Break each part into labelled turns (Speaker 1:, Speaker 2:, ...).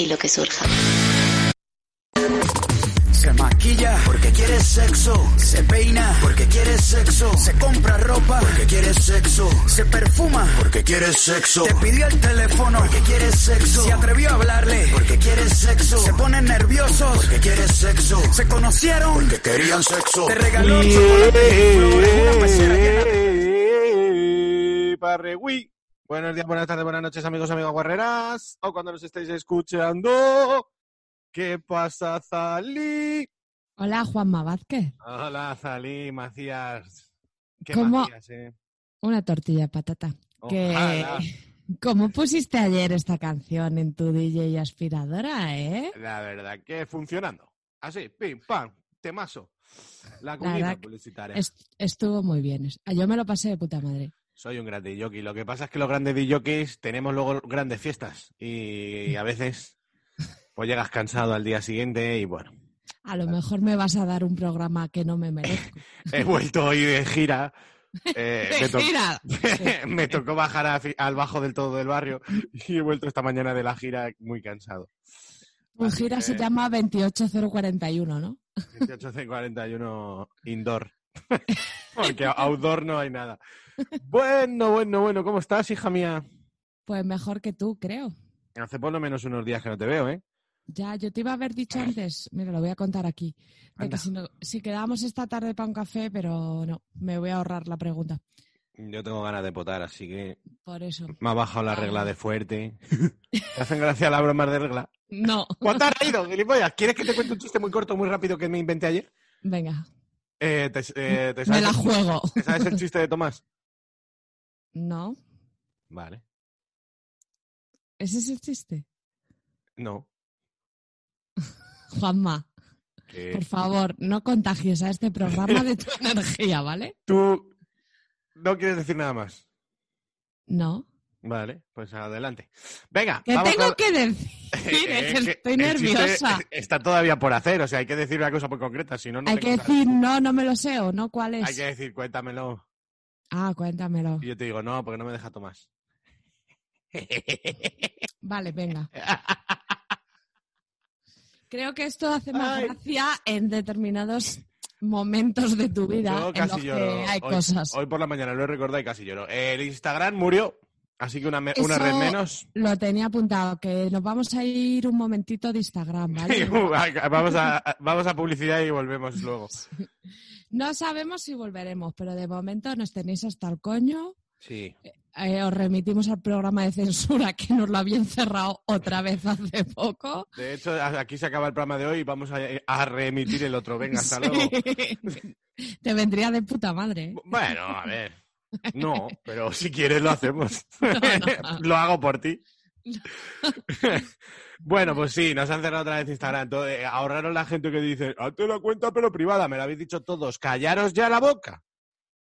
Speaker 1: Y lo que surja. Se maquilla porque quiere sexo. Se peina porque quiere sexo. Se compra ropa porque quiere sexo. Se perfuma porque quiere sexo. Te pidió el teléfono porque quiere sexo. Se atrevió a hablarle porque quiere sexo. Se ponen nerviosos porque quiere sexo. Se conocieron porque querían sexo. Te regaló chocolate, flores, una pecera llena de-.
Speaker 2: Buenos días, buenas tardes, buenas noches, amigos, amigas guerreras. O cuando nos estéis escuchando. ¿Qué pasa, Zalí?
Speaker 3: Hola, Juanma Vázquez.
Speaker 2: Hola, Zalí, Macías. ¿Qué
Speaker 3: ¿Cómo?
Speaker 2: Macías, eh?
Speaker 3: Una tortilla de patata. Que... ¿Cómo pusiste ayer esta canción en tu DJ aspiradora, eh?
Speaker 2: La verdad que funcionando. Así, pim, pam, temazo. La
Speaker 3: que
Speaker 2: publicitaria.
Speaker 3: Est- estuvo muy bien. Yo me lo pasé de puta madre.
Speaker 2: Soy un gran jockey. Lo que pasa es que los grandes DJs tenemos luego grandes fiestas y a veces pues llegas cansado al día siguiente y bueno,
Speaker 3: A lo mejor me vas a dar un programa que no me merezco.
Speaker 2: he vuelto hoy de gira. eh,
Speaker 3: ¡De
Speaker 2: me, to-
Speaker 3: gira!
Speaker 2: me tocó bajar a al bajo del todo del barrio y he vuelto esta mañana de la gira muy cansado.
Speaker 3: Tu
Speaker 2: Así
Speaker 3: gira se llama 28041, ¿no?
Speaker 2: 28C41 indoor. Porque outdoor no hay nada. Bueno, bueno, bueno, ¿cómo estás, hija mía?
Speaker 3: Pues mejor que tú, creo.
Speaker 2: Hace por lo menos unos días que no te veo, ¿eh?
Speaker 3: Ya, yo te iba a haber dicho antes, mira, lo voy a contar aquí, de
Speaker 2: Anda.
Speaker 3: que si, no- si quedamos esta tarde para un café, pero no, me voy a ahorrar la pregunta.
Speaker 2: Yo tengo ganas de potar, así que
Speaker 3: Por eso.
Speaker 2: me ha bajado la regla de fuerte. ¿Te hacen gracia las bromas de regla?
Speaker 3: No.
Speaker 2: ¿Cuánto has reído, gilipollas? ¿Quieres que te cuente un chiste muy corto, muy rápido que me inventé ayer?
Speaker 3: Venga,
Speaker 2: Eh, te, eh, ¿te
Speaker 3: me la juego.
Speaker 2: ¿Te sabes el chiste de Tomás?
Speaker 3: No,
Speaker 2: Vale.
Speaker 3: ese es el chiste.
Speaker 2: No.
Speaker 3: Juanma, por favor, no contagies a este programa de tu energía, ¿vale?
Speaker 2: Tú no quieres decir nada más.
Speaker 3: No.
Speaker 2: Vale, pues adelante. Venga,
Speaker 3: ¿Qué
Speaker 2: vamos
Speaker 3: tengo
Speaker 2: con-
Speaker 3: que decir?
Speaker 2: Eh,
Speaker 3: Es que
Speaker 2: que
Speaker 3: estoy
Speaker 2: chiste
Speaker 3: nerviosa.
Speaker 2: Está todavía por hacer, o sea, hay que decir una cosa muy concreta, si no, no
Speaker 3: Hay que
Speaker 2: nada.
Speaker 3: decir no, no me lo sé o no, ¿cuál
Speaker 2: Hay
Speaker 3: es?
Speaker 2: que decir, cuéntamelo.
Speaker 3: Ah, cuéntamelo.
Speaker 2: Y yo te digo, no, porque no me deja Tomás.
Speaker 3: Vale, venga. Creo que esto hace más
Speaker 2: Ay.
Speaker 3: gracia en determinados momentos de tu vida
Speaker 2: Yo
Speaker 3: en
Speaker 2: casi
Speaker 3: los
Speaker 2: lloro.
Speaker 3: que hay
Speaker 2: hoy,
Speaker 3: cosas.
Speaker 2: hoy por la mañana lo he recordado y casi lloro. El Instagram murió, así que una, me- una red menos.
Speaker 3: Lo tenía apuntado, que nos vamos a ir un momentito de Instagram, ¿vale?
Speaker 2: vamos, a, vamos a publicidad y volvemos luego.
Speaker 3: No sabemos si volveremos, pero de momento nos tenéis hasta el coño.
Speaker 2: Sí.
Speaker 3: Eh, os remitimos al programa de censura que nos lo habían cerrado otra vez hace poco.
Speaker 2: De hecho, aquí se acaba el programa de hoy y vamos a, a reemitir el otro. Venga, hasta
Speaker 3: Sí.
Speaker 2: luego.
Speaker 3: Te vendría de puta madre. ¿eh?
Speaker 2: Bueno, a ver. No, pero si quieres lo hacemos.
Speaker 3: no.
Speaker 2: lo hago por ti. bueno, pues sí, nos han cerrado otra vez Instagram. Todo- eh, ahorraron la gente que dice, hazte la cuenta pero privada. Me lo habéis dicho todos. Callaros ya la boca.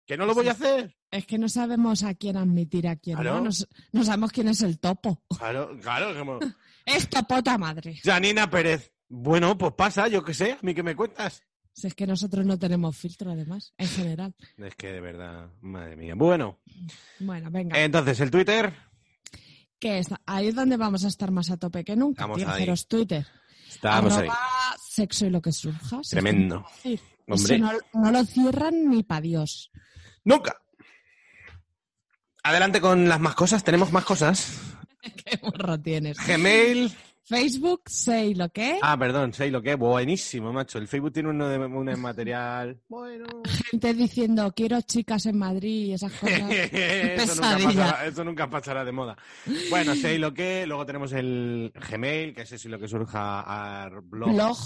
Speaker 2: Que no lo voy a hacer.
Speaker 3: Es que no sabemos a quién admitir a quién,
Speaker 2: Claro.
Speaker 3: ¿no? No sabemos quién es el topo.
Speaker 2: Claro, claro. Como...
Speaker 3: Es topota madre.
Speaker 2: Janina Pérez. Bueno, pues pasa, yo qué sé. A mí que me cuentas.
Speaker 3: Si es que nosotros no tenemos filtro, además, en general.
Speaker 2: Es que de verdad, madre mía. Bueno,
Speaker 3: Bueno, venga.
Speaker 2: entonces el Twitter.
Speaker 3: Que es, ahí es donde vamos a estar más a tope que nunca.
Speaker 2: Vamos
Speaker 3: Tío,
Speaker 2: ahí.
Speaker 3: haceros Twitter.
Speaker 2: Estamos ahí.
Speaker 3: Sexo y lo que surja.
Speaker 2: Tremendo. Hombre.
Speaker 3: No, no lo cierran ni pa' Dios.
Speaker 2: Nunca. Adelante con las más cosas. Tenemos más cosas.
Speaker 3: Qué morro tienes.
Speaker 2: Gmail.
Speaker 3: Facebook, sé lo que.
Speaker 2: Ah, perdón, sé lo que. Buenísimo, macho. El Facebook tiene uno de un material. Bueno.
Speaker 3: Gente diciendo, quiero chicas en Madrid y esas cosas.
Speaker 2: eso, nunca pasará, eso nunca pasará de moda. Bueno, sé lo que. Luego tenemos el Gmail, que es y lo que surja a blog.
Speaker 3: Blog,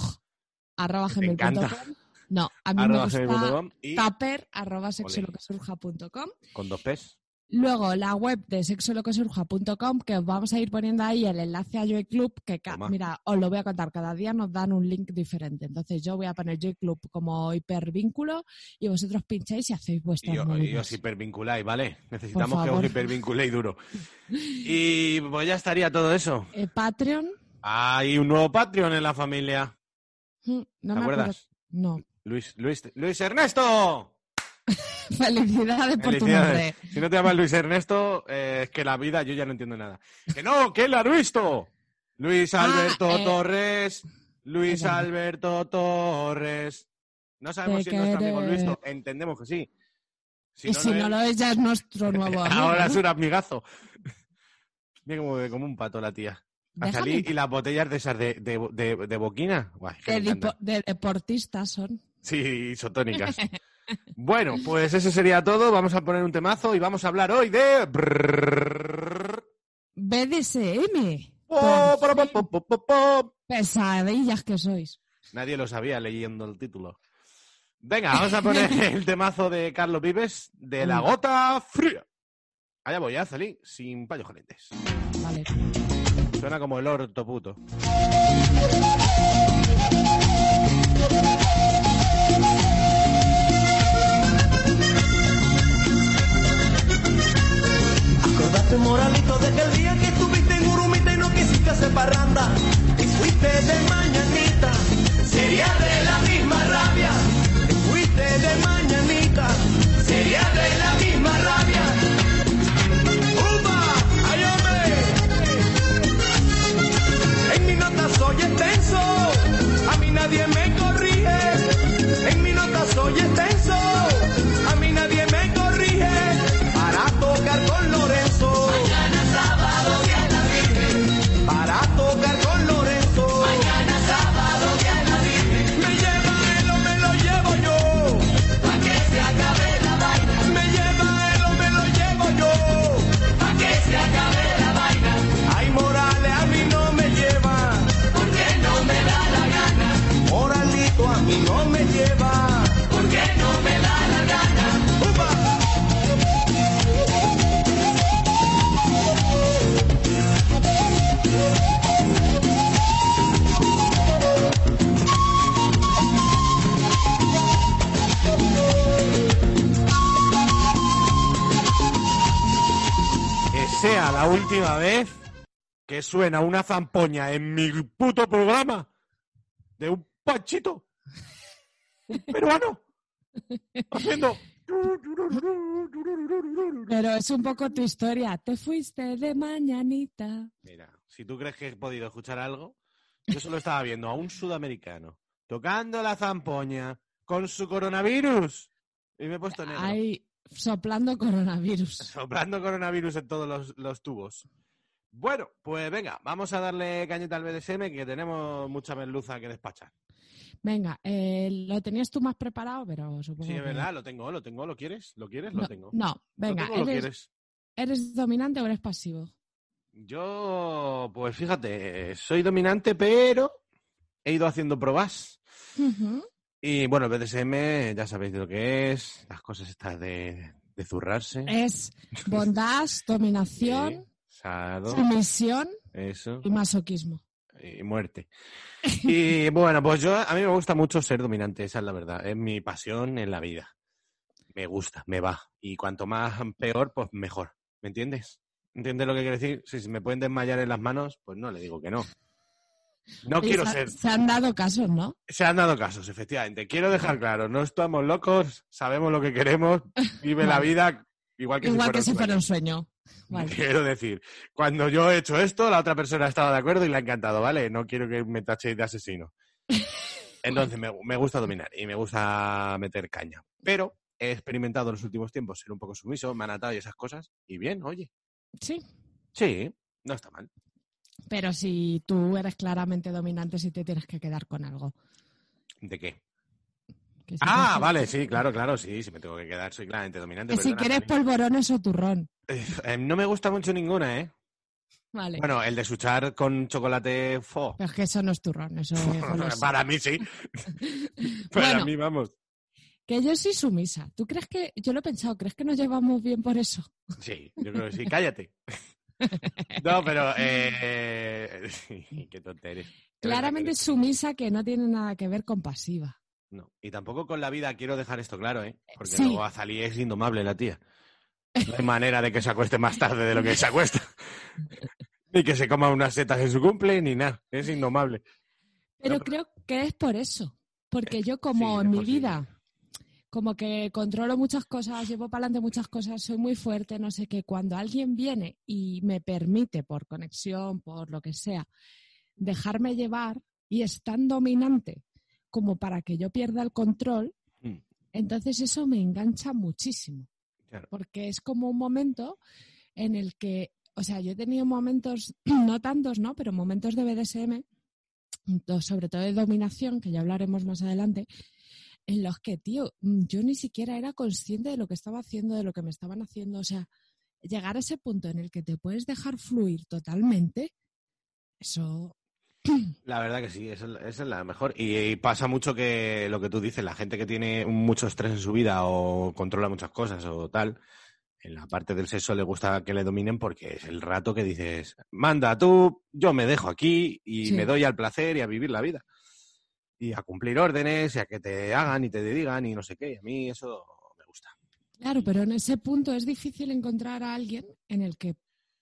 Speaker 3: arroba
Speaker 2: Me encanta.
Speaker 3: gmail.com. No, a mí me
Speaker 2: arroba
Speaker 3: gusta
Speaker 2: gmail.com y
Speaker 3: taper, arroba sexo y
Speaker 2: Ole.
Speaker 3: lo que surja.com.
Speaker 2: con dos P's.
Speaker 3: Luego, la web de sexoloquesurja.com, que os vamos a ir poniendo ahí el enlace a Joy Club, que,
Speaker 2: Toma.
Speaker 3: mira, os lo voy a contar, cada día nos dan un link diferente. Entonces, yo voy a poner Joy Club como hipervínculo y vosotros pincháis y hacéis
Speaker 2: Y,
Speaker 3: vuestras
Speaker 2: y os hipervinculáis, ¿vale? Necesitamos que os hipervinculéis duro. Y pues ya estaría todo eso.
Speaker 3: Eh, Patreon,
Speaker 2: Hay un nuevo Patreon en la familia.
Speaker 3: mm, no
Speaker 2: ¿Te
Speaker 3: me acuerdo.
Speaker 2: acuerdas?
Speaker 3: No.
Speaker 2: Luis, Luis, Luis Ernesto.
Speaker 3: Felicidades por tu
Speaker 2: Felicidades.
Speaker 3: nombre.
Speaker 2: Si no te llamas Luis Ernesto, eh, es que la vida yo ya no entiendo nada. Que no, que ha visto. Luis
Speaker 3: Ah,
Speaker 2: Alberto
Speaker 3: eh,
Speaker 2: Torres. Luis. Alberto Torres. No sabemos
Speaker 3: Te
Speaker 2: si es nuestro amigo. Luis. Entendemos que sí. Si
Speaker 3: y
Speaker 2: no
Speaker 3: si
Speaker 2: lo
Speaker 3: no
Speaker 2: es-
Speaker 3: lo es, ya es nuestro nuevo amigo.
Speaker 2: Ahora es un amigazo. Mira como, como un pato la tía. A salir y las botellas de esas de, de, de, de boquina. Guay,
Speaker 3: de deportistas son.
Speaker 2: Sí, isotónicas. Bueno, pues eso sería todo. Vamos a poner un temazo y vamos a hablar hoy de.
Speaker 3: BDSM.
Speaker 2: Po, po, po, po, po, po, po.
Speaker 3: Pesadillas que sois.
Speaker 2: Nadie lo sabía leyendo el título. Venga, vamos a poner el temazo de Carlos Vives de la gota fría. Allá voy, a salir sin payos calientes.
Speaker 3: Vale.
Speaker 2: Suena como el orto puto.
Speaker 4: Acordate, moralito, de aquel día que estuviste en Urumita y no quisiste hacer parranda. Y fuiste de mañanita, sería de la misma rabia. Y fuiste de mañanita, sería de la misma rabia. ¡Upa! ¡Ay! En mi nota soy extenso, a mí nadie me
Speaker 2: sea la última vez que suena una zampoña en mi puto programa de un panchito, un peruano, haciendo.
Speaker 3: Pero es un poco tu historia. Te fuiste de mañanita.
Speaker 2: Mira, si tú crees que he podido escuchar algo, yo solo estaba viendo a un sudamericano tocando la zampoña con su coronavirus y me he puesto negro.
Speaker 3: Ahí soplando coronavirus.
Speaker 2: Soplando coronavirus en todos los, los tubos. Bueno, pues venga, vamos a darle cañeta al BDSM que tenemos mucha merluza que despachar.
Speaker 3: Venga, eh, lo tenías tú más preparado, pero supongo
Speaker 2: Sí, es
Speaker 3: que-
Speaker 2: verdad, lo tengo, lo tengo, ¿lo quieres? ¿Lo quieres? Lo tengo.
Speaker 3: no,
Speaker 2: ¿Lo
Speaker 3: venga,
Speaker 2: tengo o lo
Speaker 3: ¿eres,
Speaker 2: quieres?
Speaker 3: ¿eres dominante o eres pasivo?
Speaker 2: Yo, pues fíjate, soy dominante, pero he ido haciendo pruebas. Y bueno, el BDSM, ya sabéis de lo que es, las cosas estas de, de zurrarse.
Speaker 3: Es bondad, dominación,
Speaker 2: Sí,
Speaker 3: sumisión
Speaker 2: eso,
Speaker 3: y masoquismo.
Speaker 2: y muerte. Y bueno, pues yo, a mí me gusta mucho ser dominante, esa es la verdad, es mi pasión en la vida. Me gusta, me va. Y cuanto más peor, pues mejor. ¿Me entiendes? ¿Entiendes lo que quiero decir? Si se me pueden desmayar en las manos, pues no le digo que no. No
Speaker 3: Oye,
Speaker 2: quiero
Speaker 3: se,
Speaker 2: ser.
Speaker 3: se han dado casos, ¿no?
Speaker 2: Se han dado casos, efectivamente. Quiero dejar claro, no estamos locos, sabemos lo que queremos, vive la vida igual que
Speaker 3: Igual
Speaker 2: si fuera
Speaker 3: que
Speaker 2: un
Speaker 3: si fuera
Speaker 2: sueño.
Speaker 3: un sueño. Vale.
Speaker 2: Quiero decir, cuando yo he hecho esto, la otra persona estaba de acuerdo y le ha encantado, ¿vale? No quiero que me tachéis de asesino. Entonces, me, me gusta dominar y me gusta meter caña. Pero he experimentado en los últimos tiempos ser un poco sumiso, me han atado y esas cosas. Y bien, oye,
Speaker 3: Sí,
Speaker 2: sí, no está mal.
Speaker 3: Pero si tú eres claramente dominante, si te tienes que quedar con algo.
Speaker 2: ¿De qué?
Speaker 3: Que si
Speaker 2: Ah, vale, sí, claro, claro, sí, si me tengo que quedar, soy claramente dominante.
Speaker 3: Que si quieres polvorones o turrón.
Speaker 2: Eh, eh, no me gusta mucho ninguna, ¿eh?
Speaker 3: Vale.
Speaker 2: Bueno, el de suchar con chocolate fo.
Speaker 3: Pero es que eso no es turrón, eso es.
Speaker 2: Para mí sí. Para
Speaker 3: Bueno.
Speaker 2: mí, vamos.
Speaker 3: Que yo soy sumisa. ¿Tú crees que.? Yo lo he pensado, ¿crees que nos llevamos bien por eso?
Speaker 2: Sí, yo creo que sí. Cállate. No, pero... Eh... Qué que
Speaker 3: Claramente sumisa que no tiene nada que ver con pasiva.
Speaker 2: No. Y tampoco con la vida, quiero dejar esto claro, ¿eh? Porque
Speaker 3: Sí.
Speaker 2: luego Azalí es indomable la tía. No hay manera de que se acueste más tarde de lo que se acuesta. ni que se coma unas setas en su cumple, ni nada. Es indomable.
Speaker 3: Pero
Speaker 2: No,
Speaker 3: creo que es por eso. Porque yo, como
Speaker 2: sí,
Speaker 3: en mi
Speaker 2: posible.
Speaker 3: vida, como que controlo muchas cosas, llevo para adelante muchas cosas, soy muy fuerte, no sé qué. Cuando alguien viene y me permite, por conexión, por lo que sea, dejarme llevar y es tan dominante como para que yo pierda el control,
Speaker 2: Mm.
Speaker 3: entonces eso me engancha muchísimo.
Speaker 2: Claro.
Speaker 3: Porque es como un momento en el que, o sea, yo he tenido momentos, no tantos, ¿no? Pero momentos de BDSM, sobre todo de dominación, que ya hablaremos más adelante, en los que, tío, mm, yo ni siquiera era consciente de lo que estaba haciendo, de lo que me estaban haciendo. O sea, llegar a ese punto en el que te puedes dejar fluir totalmente, eso,
Speaker 2: La verdad que sí, esa es, esa es la mejor. Y, y pasa mucho que lo que tú dices, la gente que tiene mucho estrés en su vida o controla muchas cosas o tal, en la parte del sexo le gusta que le dominen porque es el rato que dices, manda tú, yo me dejo aquí y
Speaker 3: Sí.
Speaker 2: me doy al placer y a vivir la vida. Y a cumplir órdenes y a que te hagan y te digan y no sé qué. Y a mí eso me gusta.
Speaker 3: Claro, pero en ese punto es difícil encontrar a alguien en el que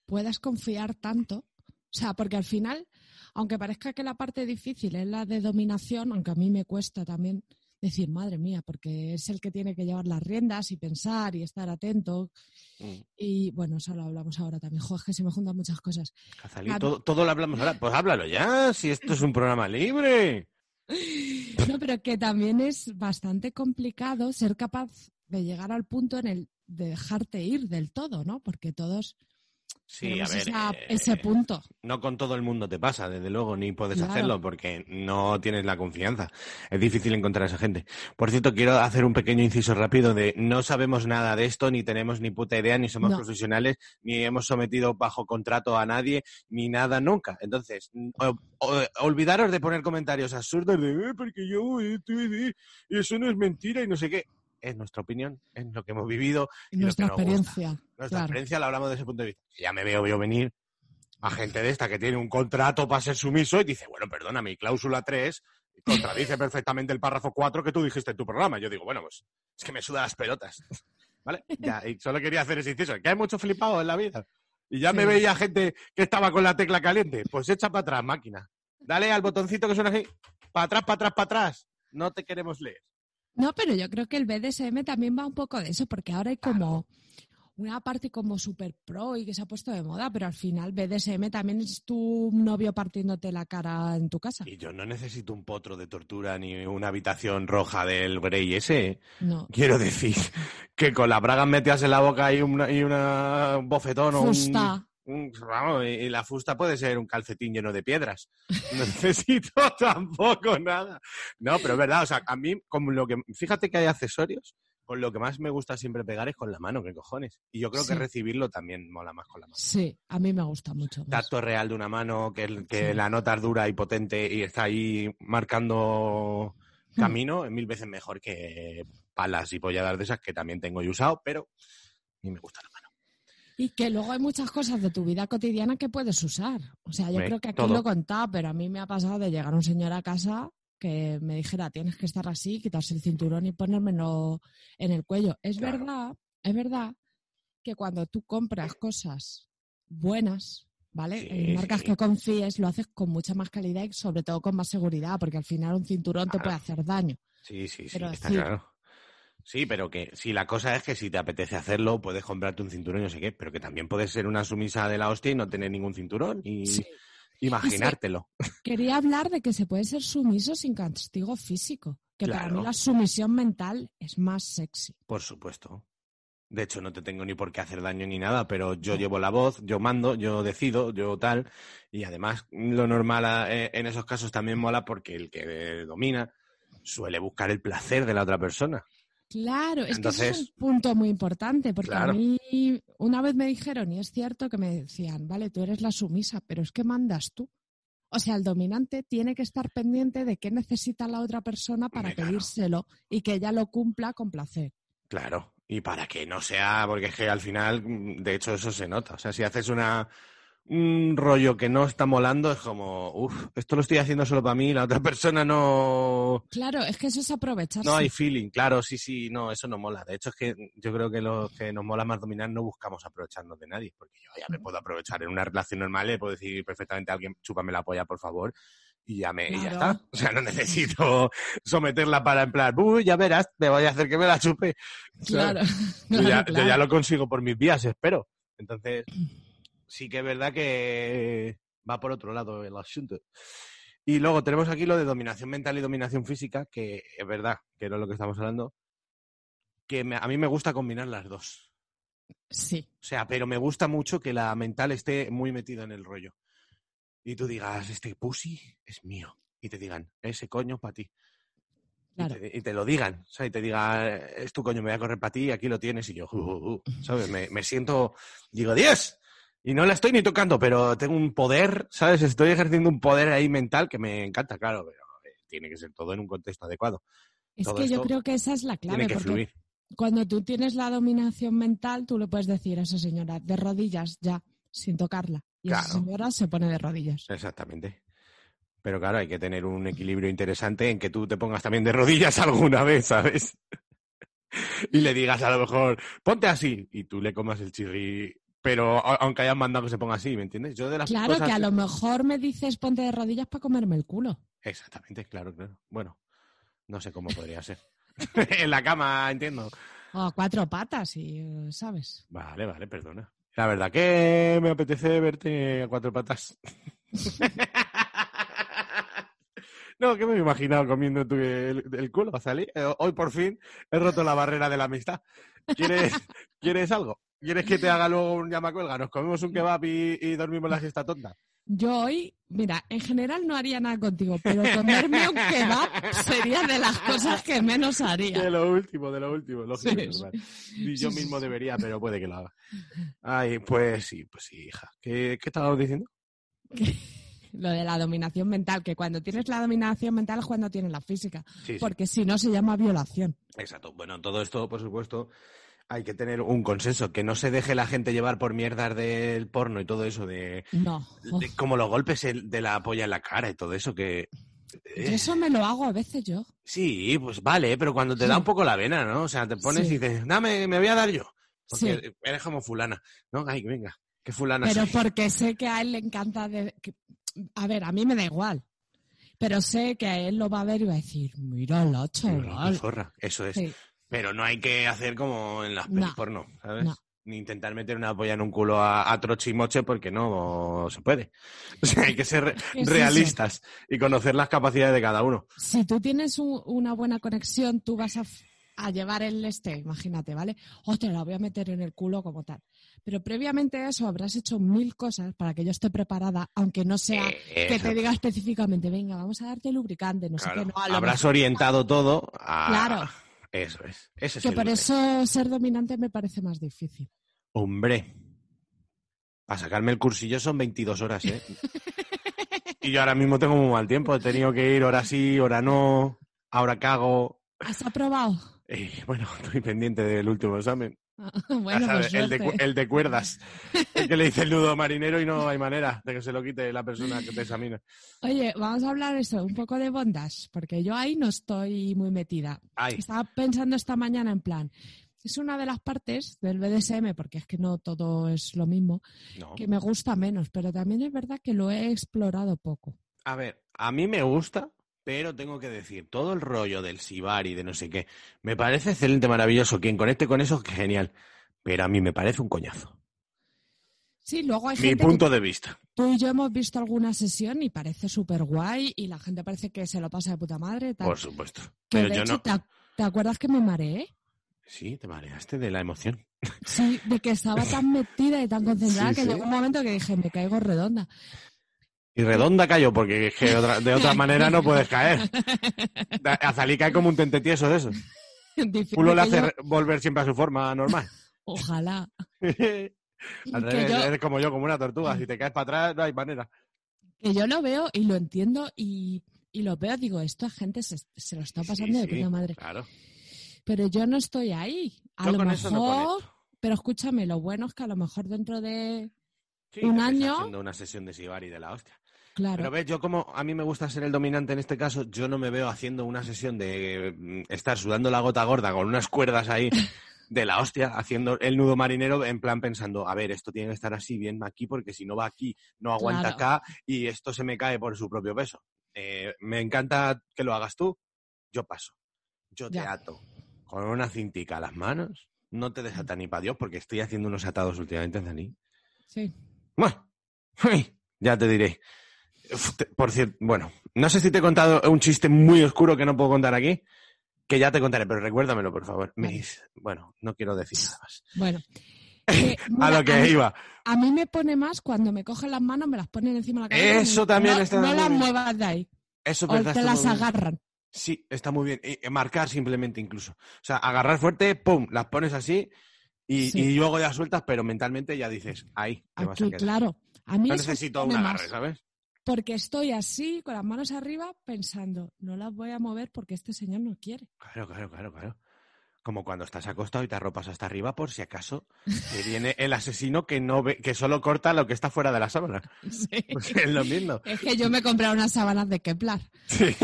Speaker 3: puedas confiar tanto. O sea, porque al final, aunque parezca que la parte difícil es la de dominación, aunque a mí me cuesta también decir, madre mía, porque es el que tiene que llevar las riendas y pensar y estar atento.
Speaker 2: Mm.
Speaker 3: Y bueno, eso lo hablamos ahora también. Jo, es que se me juntan muchas cosas.
Speaker 2: Cazalí, todo, todo lo hablamos ahora. Pues háblalo ya, si esto es un programa libre.
Speaker 3: No, pero que también es bastante complicado ser capaz de llegar al punto en el de dejarte ir del todo, ¿no? Porque todos
Speaker 2: Sí, a ver.
Speaker 3: esa-
Speaker 2: eh,
Speaker 3: ese punto.
Speaker 2: no con todo el mundo te pasa, desde luego, ni puedes
Speaker 3: Claro.
Speaker 2: hacerlo porque no tienes la confianza. Es difícil encontrar a esa gente. Por cierto, quiero hacer un pequeño inciso rápido de no sabemos nada de esto, ni tenemos ni puta idea, ni somos
Speaker 3: No.
Speaker 2: profesionales, ni hemos sometido bajo contrato a nadie, ni nada nunca. Entonces, o- o- olvidaros de poner comentarios absurdos de "Eh, porque yo esto y y eso no es mentira y no sé qué. Es nuestra opinión, es lo que hemos vivido y lo
Speaker 3: nuestra
Speaker 2: que nos gusta. Nuestra
Speaker 3: claro.
Speaker 2: experiencia la hablamos desde ese punto de vista. Ya me veo yo venir a gente de esta que tiene un contrato para ser sumiso y dice, bueno, perdona, mi cláusula 3 contradice perfectamente el párrafo 4 que tú dijiste en tu programa. Yo digo, bueno, pues es que me suda las pelotas. ¿Vale? Ya, y solo quería hacer ese inciso. Que hay mucho flipado en la vida. Y ya me veía gente que estaba con la tecla caliente. Pues echa para atrás, máquina. Dale al botoncito que suena así. Para atrás, para atrás, para atrás. No te queremos leer.
Speaker 3: No, pero yo creo que el BDSM también va un poco de eso, porque ahora hay como una parte como super pro y que se ha puesto de moda, pero al final BDSM también es tu novio partiéndote la cara en tu casa.
Speaker 2: Y yo no necesito un potro de tortura ni una habitación roja del Grey ese. ¿eh?
Speaker 3: No.
Speaker 2: Quiero decir que con las bragas metidas en la boca y una, y una un bofetón o un,
Speaker 3: Fusta.
Speaker 2: un- vamos, y la fusta puede ser un calcetín lleno de piedras. No necesito tampoco nada. No, pero es verdad, o sea, a mí, como lo que, fíjate que hay accesorios, con lo que más me gusta siempre pegar es con la mano, qué cojones. Y yo creo que recibirlo también mola más con la mano.
Speaker 3: Sí, a mí me gusta mucho. más.
Speaker 2: Tacto real de una mano, que, que
Speaker 3: Sí.
Speaker 2: la nota es dura y potente y está ahí marcando
Speaker 3: Hmm.
Speaker 2: camino, es mil veces mejor que palas y polladas de esas que también tengo y usado, pero a mí me gusta la mano.
Speaker 3: Y que luego hay muchas cosas de tu vida cotidiana que puedes usar. O sea, yo creo que aquí
Speaker 2: todo.
Speaker 3: lo he contado, pero a mí me ha pasado de llegar un señor a casa que me dijera, tienes que estar así, quitarse el cinturón y ponérmelo en el cuello. Es
Speaker 2: Claro.
Speaker 3: verdad, es verdad que cuando tú compras cosas buenas, ¿vale?
Speaker 2: Sí,
Speaker 3: en marcas
Speaker 2: sí.
Speaker 3: que confíes, lo haces con mucha más calidad y sobre todo con más seguridad, porque al final un cinturón te puede hacer daño.
Speaker 2: Sí, sí, sí,
Speaker 3: Pero
Speaker 2: está claro. Sí, pero que si la cosa es que si te apetece hacerlo, puedes comprarte un cinturón y no sé qué, pero que también puedes ser una sumisa de la hostia y no tener ningún cinturón y
Speaker 3: Sí.
Speaker 2: Imaginártelo.
Speaker 3: Quería hablar de que se puede ser sumiso sin castigo físico, que para mí la sumisión mental es más sexy.
Speaker 2: Por supuesto. De hecho, no te tengo ni por qué hacer daño ni nada, pero yo llevo la voz, yo mando, yo decido, yo tal. Y además, lo normal a- eh, en esos casos también mola porque el que domina suele buscar el placer de la otra persona.
Speaker 3: Claro, es que ese es un punto muy importante, porque
Speaker 2: Claro.
Speaker 3: a mí una vez me dijeron, y es cierto que me decían, vale, tú eres la sumisa, pero es que mandas tú. O sea, el dominante tiene que estar pendiente de qué necesita la otra persona para
Speaker 2: claro.
Speaker 3: pedírselo y que ella lo cumpla con placer.
Speaker 2: Claro. Y para que no sea, porque es que al final, mm, de hecho, eso se nota. O sea, si haces una un rollo que no está molando, es como, uff, esto lo estoy haciendo solo para mí, la otra persona no,
Speaker 3: Claro, es que eso es aprovecharse.
Speaker 2: no hay feeling. Claro, sí, sí, no, eso no mola. De hecho, es que yo creo que los que nos mola más dominar no buscamos aprovecharnos de nadie, porque yo ya me puedo aprovechar en una relación normal, le puedo decir perfectamente a alguien, chúpame la polla, por favor, y ya me, y ya está. O sea, no necesito someterla para en plan, uy, ya verás, te voy a hacer que me la chupe.
Speaker 3: Claro,
Speaker 2: Yo,
Speaker 3: claro,
Speaker 2: ya lo consigo por mis vías, espero. Entonces, sí que es verdad que va por otro lado el asunto. Y luego tenemos aquí lo de dominación mental y dominación física, que es verdad, que no es lo que estamos hablando, que me- a mí me gusta combinar las dos.
Speaker 3: Sí,
Speaker 2: O sea, pero me gusta mucho que la mental esté muy metida en el rollo. Y tú digas, este pussy es mío. Y te digan, ese coño para ti.
Speaker 3: claro.
Speaker 2: Y, te, y te lo digan, o sea, y te diga, es tu coño, me voy a correr para ti, aquí lo tienes, y yo, uh, uh, uh, ¿sabes? Me, me siento, digo, ¡Dios! Y no la estoy ni tocando, pero tengo un poder, ¿sabes? Estoy ejerciendo un poder ahí mental que me encanta, claro, pero eh, tiene que ser todo en un contexto adecuado.
Speaker 3: Es
Speaker 2: todo
Speaker 3: que yo creo que esa es la clave,
Speaker 2: tiene que
Speaker 3: porque
Speaker 2: fluir.
Speaker 3: cuando tú tienes la dominación mental, tú le puedes decir a esa señora de rodillas ya, sin tocarla. Y esa
Speaker 2: Claro.
Speaker 3: señora se pone de rodillas.
Speaker 2: Exactamente. Pero claro, hay que tener un equilibrio interesante en que tú te pongas también de rodillas alguna vez, ¿sabes? y le digas a lo mejor, ponte así, y tú le comas el chirri, pero aunque hayan mandado que se ponga así, ¿me entiendes? Yo de las
Speaker 3: Claro
Speaker 2: cosas
Speaker 3: que a lo mejor me dices ponte de rodillas para comerme el culo.
Speaker 2: Exactamente, claro, claro. Bueno, no sé cómo podría ser. en la cama, entiendo.
Speaker 3: O a cuatro patas, y, eh, ¿sabes?
Speaker 2: Vale, vale, perdona. La verdad que me apetece verte a cuatro patas. no, que me he imaginado comiendo tu- el, el culo, ¿salí? Eh, Hoy por fin he roto la barrera de la amistad. ¿Quieres, ¿quieres algo? ¿Quieres que te haga luego un llamacuelga? ¿Nos comemos un kebab y, y dormimos la siesta tonta?
Speaker 3: Yo hoy, mira, en general no haría nada contigo, pero comerme un kebab sería de las cosas que menos
Speaker 2: De
Speaker 3: haría.
Speaker 2: lo último, de lo último, lógico.
Speaker 3: Sí,
Speaker 2: yo mismo debería, pero puede que lo haga. Ay, pues sí, pues sí, hija. ¿Qué, qué estabas diciendo?
Speaker 3: Lo de la dominación mental, que cuando tienes la dominación mental es cuando tienes la física,
Speaker 2: Sí, sí.
Speaker 3: porque si no se llama violación.
Speaker 2: Exacto. Bueno, todo esto, por supuesto, hay que tener un consenso, que no se deje la gente llevar por mierdas del porno y todo eso, de,
Speaker 3: No.
Speaker 2: de como los golpes de la polla en la cara y todo eso, que...
Speaker 3: Yo
Speaker 2: eh,
Speaker 3: eso me lo hago a veces yo.
Speaker 2: Sí, pues vale, pero cuando te da un poco la vena, ¿no? O sea, te pones
Speaker 3: Sí.
Speaker 2: y dices, dame, me voy a dar yo. Porque
Speaker 3: Sí.
Speaker 2: eres como fulana, ¿no? Ay, venga, qué fulana
Speaker 3: Pero
Speaker 2: soy.
Speaker 3: porque sé que a él le encanta. de- que- a ver, a mí me da igual. Pero sé que a él lo va a ver y va a decir, mírala,
Speaker 2: Qué
Speaker 3: chaval.
Speaker 2: eso es.
Speaker 3: Sí.
Speaker 2: Pero no hay que hacer como en las
Speaker 3: No.
Speaker 2: pelis porno, ¿sabes?
Speaker 3: No.
Speaker 2: Ni intentar meter una polla en un culo a, a troche y moche porque no se puede. O sea, hay que ser
Speaker 3: ¿Qué es
Speaker 2: realistas y conocer las capacidades de cada uno.
Speaker 3: Si tú tienes un- una buena conexión, tú vas a, llevar el este, imagínate, ¿vale? O te la voy a meter en el culo como tal. Pero previamente a eso habrás hecho mil cosas para que yo esté preparada, aunque no sea
Speaker 2: Eh,
Speaker 3: que te diga específicamente, venga, vamos a darte lubricante, no
Speaker 2: Claro.
Speaker 3: sé qué, no,
Speaker 2: Habrás orientado todo a...
Speaker 3: Claro.
Speaker 2: Eso es. Ese es
Speaker 3: que
Speaker 2: el
Speaker 3: por eso ser dominante me parece más difícil.
Speaker 2: Hombre, para sacarme el cursillo son 22 horas, ¿eh? y yo ahora mismo tengo muy mal tiempo. He tenido que ir hora sí, hora no, ahora cago.
Speaker 3: ¿Has aprobado?
Speaker 2: Eh, bueno, estoy pendiente del último examen.
Speaker 3: bueno, pues
Speaker 2: el, de, el cuerdas. El que le dice el nudo marinero y no hay manera de que se lo quite la persona que te examina.
Speaker 3: Oye, vamos a hablar eso, un poco de bondas, porque yo ahí no estoy muy metida.
Speaker 2: Ay,
Speaker 3: Estaba pensando esta mañana en plan, es una de las partes del BDSM, porque es que no todo es lo mismo,
Speaker 2: no.
Speaker 3: que me gusta menos, pero también es verdad que lo he explorado poco.
Speaker 2: A ver, a mí me gusta, Pero tengo que decir, todo el rollo del Sibari, de no sé qué, me parece excelente, maravilloso. Quien conecte con eso, genial. Pero a mí me parece un coñazo.
Speaker 3: Sí, luego hay
Speaker 2: Mi
Speaker 3: gente
Speaker 2: punto
Speaker 3: que
Speaker 2: de vista.
Speaker 3: tú y yo hemos visto alguna sesión y parece súper guay y la gente parece que se lo pasa de puta madre. tal.
Speaker 2: Por supuesto.
Speaker 3: que
Speaker 2: Pero
Speaker 3: de
Speaker 2: yo
Speaker 3: hecho,
Speaker 2: no.
Speaker 3: ¿te, ac- te acuerdas que me mareé?
Speaker 2: Sí, te mareaste de la emoción.
Speaker 3: Sí, de que estaba tan metida y tan concentrada
Speaker 2: Sí,
Speaker 3: que
Speaker 2: sí.
Speaker 3: llegó un momento que dije, me caigo redonda.
Speaker 2: Y redonda cayó, porque es que de otra manera no puedes caer. Azalí cae como un tente tieso de eso. Uno le hace
Speaker 3: yo-
Speaker 2: volver siempre a su forma normal.
Speaker 3: Ojalá.
Speaker 2: Al
Speaker 3: que,
Speaker 2: revés,
Speaker 3: yo,
Speaker 2: eres como yo, como una tortuga. Si te caes para atrás, no hay manera.
Speaker 3: que yo lo veo y lo entiendo y, y lo veo, digo, esta gente se, se lo está pasando
Speaker 2: Sí,
Speaker 3: de
Speaker 2: sí,
Speaker 3: puta madre.
Speaker 2: Claro.
Speaker 3: Pero yo no estoy ahí. A
Speaker 2: Yo
Speaker 3: lo mejor,
Speaker 2: no
Speaker 3: pero escúchame, lo bueno es que a lo mejor dentro de...
Speaker 2: Sí,
Speaker 3: Un año-
Speaker 2: haciendo una sesión de Sibari de la hostia.
Speaker 3: Claro,
Speaker 2: Pero ves, yo como a mí me gusta ser el dominante en este caso, yo no me veo haciendo una sesión de mm, estar sudando la gota gorda con unas cuerdas ahí de la hostia, haciendo el nudo marinero en plan pensando, a ver, esto tiene que estar así bien aquí porque si no va aquí no aguanta
Speaker 3: Claro.
Speaker 2: acá y esto se me cae por su propio peso. Eh, me encanta que lo hagas tú, yo paso. Yo te ato con una cintica a las manos, no te desata ni para Dios porque estoy haciendo unos atados últimamente, Dani.
Speaker 3: sí.
Speaker 2: Bueno, ya te diré. Por cierto, bueno, no sé si te he contado un chiste muy oscuro que no puedo contar aquí, que ya te contaré, pero recuérdamelo, por favor. Me
Speaker 3: Vale.
Speaker 2: bueno, no quiero decir nada más.
Speaker 3: Bueno. que,
Speaker 2: A lo que iba.
Speaker 3: A mí me pone más cuando me cogen las manos, me las ponen encima de la cabeza. me
Speaker 2: Eso
Speaker 3: dicen,
Speaker 2: también
Speaker 3: no,
Speaker 2: está
Speaker 3: No las muevas de ahí.
Speaker 2: Eso es
Speaker 3: O te las agarran.
Speaker 2: Sí, está muy bien. Y, eh, marcar simplemente incluso. O sea, agarrar fuerte, pum, las pones así y,
Speaker 3: Sí.
Speaker 2: y luego ya sueltas, pero mentalmente ya dices, ahí te vas a
Speaker 3: Aquí, claro. A mí
Speaker 2: No
Speaker 3: me
Speaker 2: necesito un agarre, ¿sabes?
Speaker 3: Porque estoy así, con las manos arriba, pensando, no las voy a mover porque este señor no quiere.
Speaker 2: Claro, claro, claro, claro. Como cuando estás acostado y te arropas hasta arriba por si acaso te viene el asesino que no ve, que solo corta lo que está fuera de la sábana.
Speaker 3: Sí.
Speaker 2: Pues es lo mismo.
Speaker 3: Es que yo me compré unas sábanas de Kepler.
Speaker 2: Sí.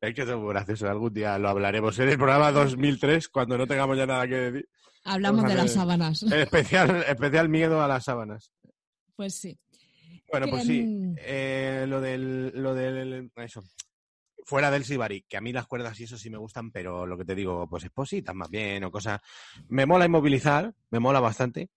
Speaker 2: es que eso es muy. Algún día lo hablaremos en el programa 2003, cuando no tengamos ya nada que decir.
Speaker 3: Hablamos de las sábanas.
Speaker 2: Especial, especial miedo a las sábanas.
Speaker 3: Pues sí.
Speaker 2: Bueno, pues sí. eh, lo del, lo del, eso. Fuera del Sibari, que a mí las cuerdas y eso sí me gustan, pero lo que te digo, pues espositas más bien o cosas. Me mola inmovilizar, me mola bastante.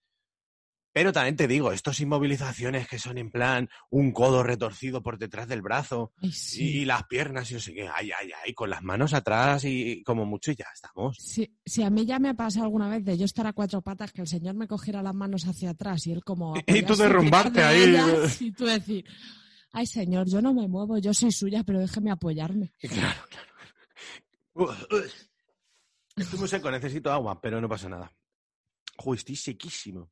Speaker 2: Pero también te digo, estos inmovilizaciones que son en plan un codo retorcido por detrás del brazo
Speaker 3: Ay,
Speaker 2: y, las piernas y no sé qué, ay, ay, ay, con las manos atrás y como mucho y ya estamos.
Speaker 3: Sí, sí, a mí ya me ha pasado alguna vez de yo estar a cuatro patas, que el señor me cogiera las manos hacia atrás y él como...
Speaker 2: Y- tú derrumbarte ahí.
Speaker 3: ellas, Y tú decir, ay señor, yo no me muevo, yo soy suya, pero déjeme apoyarme.
Speaker 2: Claro, claro. Uh, uh. Estoy muy seco, necesito agua, pero no pasa nada. Uy, estoy sequísimo.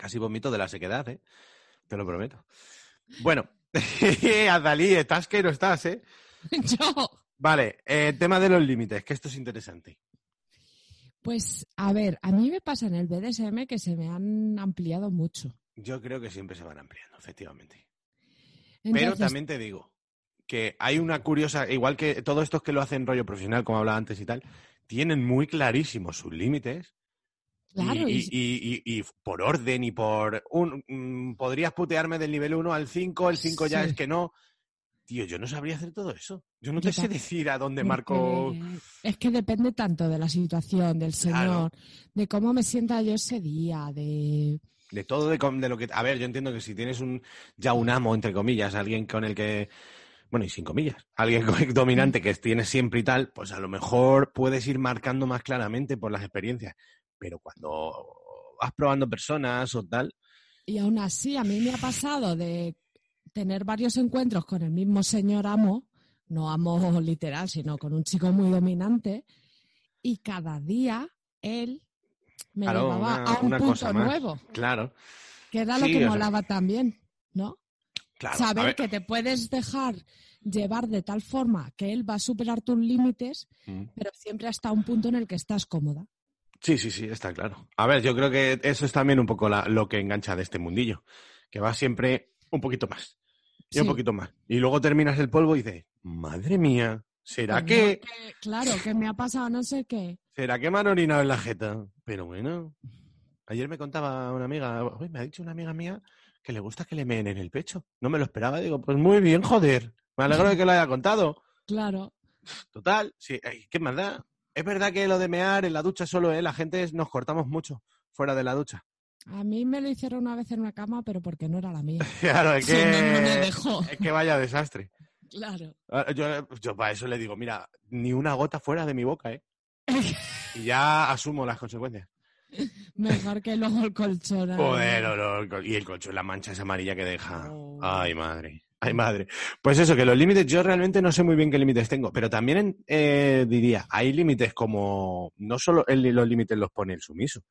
Speaker 2: Casi vomito de la sequedad, ¿eh? Te lo prometo. Bueno, Azalí, estás que no estás, ¿eh?
Speaker 3: yo,
Speaker 2: Vale, eh, tema de los límites, que esto es interesante.
Speaker 3: pues a ver, a mí me pasa en el BDSM que se me han ampliado mucho.
Speaker 2: Yo creo que siempre se van ampliando, efectivamente. Pero también te digo que hay una curiosa, igual que todos estos que lo hacen rollo profesional, como hablaba antes y tal, tienen muy clarísimos sus límites
Speaker 3: claro,
Speaker 2: y,
Speaker 3: y-
Speaker 2: y- y- y por orden y por un mm, podrías putearme del nivel 1 al 5, el 5 ya es que no. Tío, yo no sabría hacer todo eso. Yo no te sé decir a dónde marco.
Speaker 3: Es que depende tanto de la situación, del
Speaker 2: Claro.
Speaker 3: señor, de cómo me sienta yo ese día, de...
Speaker 2: De todo de, de lo que. A ver, yo entiendo que si tienes un ya un amo, entre comillas, alguien con el que. Bueno, y sin comillas, alguien con- dominante que tienes siempre y tal, pues a lo mejor puedes ir marcando más claramente por las experiencias. Pero cuando vas probando personas o tal,
Speaker 3: Y aún así, a mí me ha pasado de tener varios encuentros con el mismo señor amo, no amo literal, sino con un chico muy dominante, y cada día él me
Speaker 2: Claro,
Speaker 3: llevaba
Speaker 2: una-
Speaker 3: a un
Speaker 2: una
Speaker 3: punto
Speaker 2: cosa más.
Speaker 3: nuevo,
Speaker 2: claro,
Speaker 3: que era
Speaker 2: Sí,
Speaker 3: lo que
Speaker 2: sea-
Speaker 3: molaba también, ¿no?
Speaker 2: claro.
Speaker 3: Saber que te puedes dejar llevar de tal forma que él va a superar tus límites,
Speaker 2: Mm.
Speaker 3: pero siempre hasta un punto en el que estás cómoda.
Speaker 2: Sí, sí, sí, está claro. A ver, yo creo que eso es también un poco la- lo que engancha de este mundillo, que va siempre un poquito más y un poquito más. Y luego terminas el polvo y dices, madre mía, ¿será que,
Speaker 3: Claro, que me ha pasado no sé qué.
Speaker 2: será que me han orinado en la jeta? Pero bueno, ayer me contaba una amiga, "Uy, me ha dicho una amiga mía que le gusta que le meen en el pecho. No me lo esperaba, digo, pues muy bien, joder. Me alegro de que lo haya contado.
Speaker 3: Claro.
Speaker 2: Total, sí, ¿qué más da? Es verdad que lo de mear en la ducha solo, ¿eh? La gente nos cortamos mucho fuera de la ducha.
Speaker 3: A mí me lo hicieron una vez en una cama, pero porque no era la mía.
Speaker 2: Claro, es
Speaker 3: Sí, no, no me
Speaker 2: que,
Speaker 3: dejó.
Speaker 2: es que vaya desastre.
Speaker 3: Claro.
Speaker 2: Ah, Yo, yo para eso le digo, mira, ni una gota fuera de mi boca, ¿eh? Y ya asumo las consecuencias.
Speaker 3: Mejor que luego el colchón.
Speaker 2: Joder, no, no, y el colchón, la mancha esa amarilla que deja.
Speaker 3: Oh.
Speaker 2: Ay, madre. Ay, madre. Pues eso, que los límites, yo realmente no sé muy bien qué límites tengo, pero también eh, diría, hay límites como, no solo el- los límites los pone el sumiso,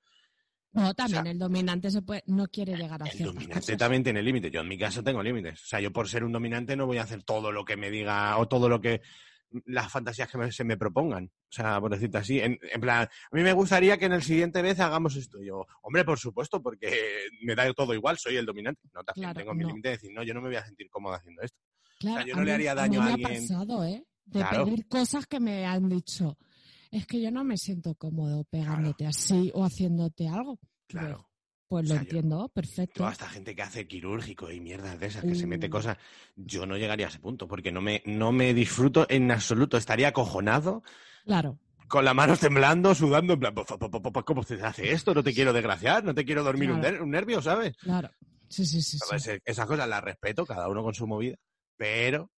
Speaker 3: No, también
Speaker 2: O sea,
Speaker 3: el dominante se puede, no quiere llegar a
Speaker 2: el dominante
Speaker 3: cosas.
Speaker 2: también tiene límites. Yo en mi caso tengo límites. O sea, yo por ser un dominante no voy a hacer todo lo que me diga o todo lo que las fantasías que me- se me propongan. O sea, por decirte así, en, en plan, a mí me gustaría que en el siguiente vez hagamos esto. Yo, hombre, por supuesto, porque me da todo igual, soy el dominante. No, también
Speaker 3: Claro,
Speaker 2: tengo mi
Speaker 3: no.
Speaker 2: límite de decir, no, yo no me voy a sentir cómodo haciendo esto.
Speaker 3: Claro,
Speaker 2: yo
Speaker 3: a
Speaker 2: no le
Speaker 3: mí-
Speaker 2: haría
Speaker 3: a
Speaker 2: daño
Speaker 3: mí
Speaker 2: a
Speaker 3: me
Speaker 2: alguien.
Speaker 3: ha pasado, ¿eh? De
Speaker 2: Claro.
Speaker 3: pedir cosas que me han dicho. Es que yo no me siento cómodo pegándote así o haciéndote algo.
Speaker 2: Claro.
Speaker 3: Pues
Speaker 2: O
Speaker 3: lo
Speaker 2: yo-
Speaker 3: entiendo, perfecto.
Speaker 2: Toda esta gente que hace quirúrgico y mierdas de esas, que se mete
Speaker 3: Uh.
Speaker 2: cosas, yo no llegaría a ese punto, porque no me, no me disfruto en absoluto. Estaría acojonado
Speaker 3: Claro.
Speaker 2: con las manos temblando, sudando, en plan, "Po, po, po, po, ¿cómo se hace esto? No te quiero desgraciar, no te quiero dormir un,
Speaker 3: Claro.
Speaker 2: un nervio, ¿sabes?
Speaker 3: Claro. Sí, sí, sí.
Speaker 2: Pues, esas cosas las respeto, cada uno con su movida, pero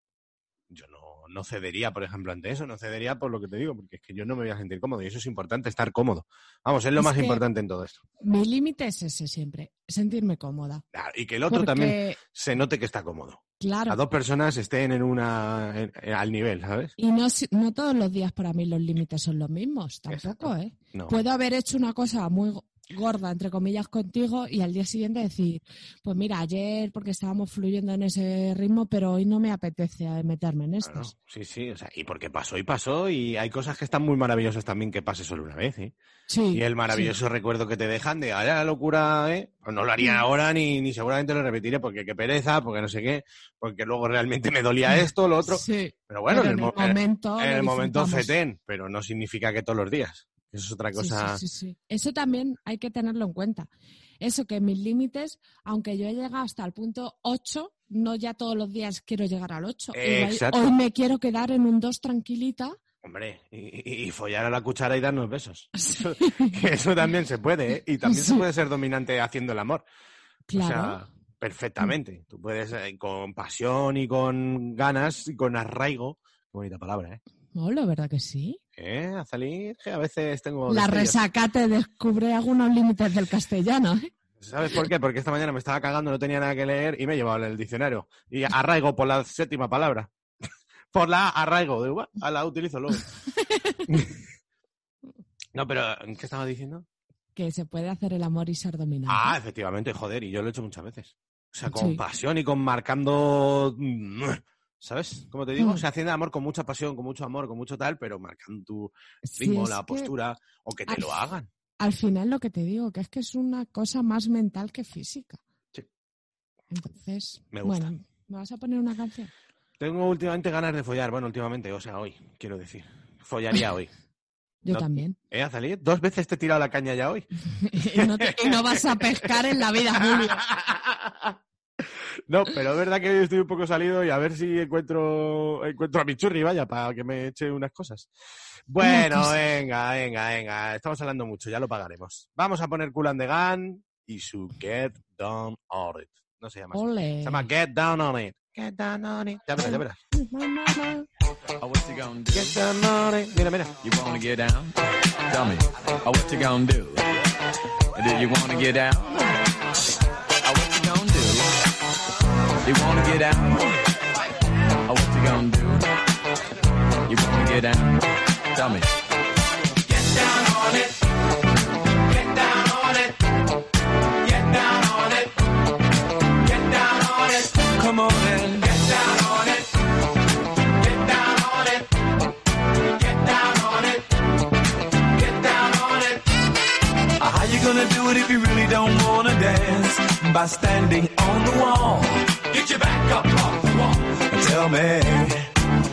Speaker 2: no, cedería, por ejemplo, ante eso, no cedería por lo que te digo, porque es que yo no me voy a sentir cómodo y eso es importante, estar cómodo. Vamos, es lo
Speaker 3: Es
Speaker 2: más importante en todo esto.
Speaker 3: Mi límite es ese siempre, sentirme cómoda.
Speaker 2: Claro, y que el otro
Speaker 3: Porque,
Speaker 2: también se note que está cómodo.
Speaker 3: claro,
Speaker 2: Las dos personas estén en una en- en- al nivel, ¿sabes?
Speaker 3: y no, no todos los días para mí los límites son los mismos, tampoco,
Speaker 2: Exacto.
Speaker 3: ¿eh?
Speaker 2: No.
Speaker 3: Puedo haber hecho una cosa muy gorda, entre comillas, contigo y al día siguiente decir, pues mira, ayer porque estábamos fluyendo en ese ritmo, pero hoy no me apetece meterme en
Speaker 2: Claro,
Speaker 3: estos.
Speaker 2: sí, sí, o sea, y porque pasó y pasó, y hay cosas que están muy maravillosas también que pase solo una vez, ¿eh?
Speaker 3: Sí,
Speaker 2: Y el maravilloso recuerdo que te dejan de, ahora la locura, ¿eh? Pues no lo haría ahora ni, ni seguramente lo repetiré porque qué pereza, porque no sé qué, porque luego realmente me dolía esto, lo otro.
Speaker 3: Sí,
Speaker 2: Pero bueno,
Speaker 3: pero
Speaker 2: en el, mo-
Speaker 3: momento,
Speaker 2: en el momento fetén, pero no significa que todos los días. Eso es otra cosa.
Speaker 3: sí, sí, sí. Eso también hay que tenerlo en cuenta. Eso que mis límites, aunque yo he llegado hasta el punto 8, no ya todos los días quiero llegar al 8. Igual
Speaker 2: Exacto.
Speaker 3: Hoy me quiero quedar en un 2 tranquilita.
Speaker 2: Hombre, y, follar a la cuchara y darnos besos. Eso, también se puede, ¿eh? Y también se puede ser dominante haciendo el amor.
Speaker 3: Claro.
Speaker 2: O sea, perfectamente. Tú puedes, eh, con pasión y con ganas y con arraigo. Qué bonita palabra, ¿eh?
Speaker 3: No, la verdad que sí.
Speaker 2: ¿Eh? A salir, que a veces tengo.
Speaker 3: La
Speaker 2: destellos.
Speaker 3: resaca te descubre algunos límites del castellano. ¿eh?
Speaker 2: ¿Sabes por qué? Porque esta mañana me estaba cagando, no tenía nada que leer y me he llevado el diccionario. Y arraigo por la séptima palabra. por la arraigo. "Buah, a la utilizo luego. no, pero ¿qué estaba diciendo?
Speaker 3: Que se puede hacer el amor y ser dominante.
Speaker 2: Ah, efectivamente, joder, y yo lo he hecho muchas veces. O sea, con
Speaker 3: Sí.
Speaker 2: pasión y con marcando. ¿Sabes? Como te digo,
Speaker 3: Mm.
Speaker 2: haciendo el amor con mucha pasión, con mucho amor, con mucho tal, pero marcando tu
Speaker 3: Sí,
Speaker 2: ritmo,
Speaker 3: es
Speaker 2: la postura, o que te
Speaker 3: al
Speaker 2: lo hagan.
Speaker 3: Al final lo que te digo, que es que es una cosa más mental que física.
Speaker 2: Sí.
Speaker 3: Entonces,
Speaker 2: Me gusta.
Speaker 3: bueno, ¿me vas a poner una canción?
Speaker 2: Tengo últimamente ganas de follar. Bueno, últimamente, o sea, hoy, quiero decir. Follaría hoy.
Speaker 3: Yo
Speaker 2: No-
Speaker 3: también.
Speaker 2: ¿Eh, Azalí? Dos veces te he tirado la caña ya hoy.
Speaker 3: y, no te- y no vas a pescar en la vida, Julio.
Speaker 2: No, pero es verdad que hoy estoy un poco salido y a ver si encuentro encuentro a mi churri, vaya, para que me eche unas cosas. Bueno, venga, venga, venga. Estamos hablando mucho, ya lo pagaremos. Vamos a poner Cool and the Gun y su Get Down on It. No se llama así. Se llama Get Down on It. Get Down on It. Ya verás, ya verás.
Speaker 5: Oh, what you gonna do?
Speaker 2: Get Down on It. Mira, mira.
Speaker 5: You wanna get down? Tell me. Oh, what you gonna do? Do you wanna get down? You wanna get down? Oh, what you gonna do? You wanna get down? Tell me. Get down on it. Get down on it. Get down on it. Get down on it. Come on and How you gonna do it if you really don't wanna dance? By standing on the wall. Get your back up off the wall. Tell me.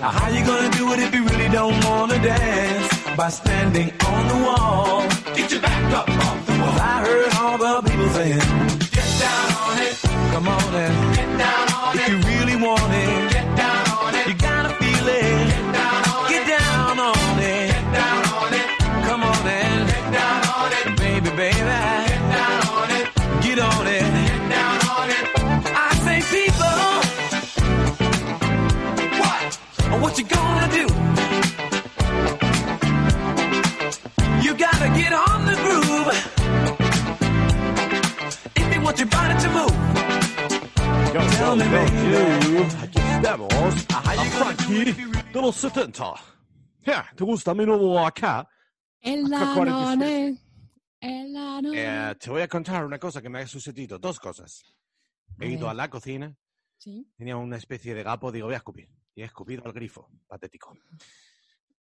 Speaker 5: Uh, how you gonna do it if you really don't wanna dance? By standing on the wall. Get your back up off the wall. I heard all the people saying, Get down on it. Come on and get down on if it. If you really want it, get down it. Get down on it. I say, people, what? What you gonna do? You gotta get on the groove. If you want your body to move.
Speaker 2: Tell me, baby. Estamos aquí de los 70. Yeah, ¿Te gusta mi nuevo acá?
Speaker 3: El
Speaker 2: acá Eh, te voy a contar una cosa que me ha sucedido. Dos cosas. He
Speaker 3: A
Speaker 2: ido a la cocina,
Speaker 3: Sí.
Speaker 2: tenía una especie de gapo, digo, voy a escupir. Y he escupido al grifo. Patético.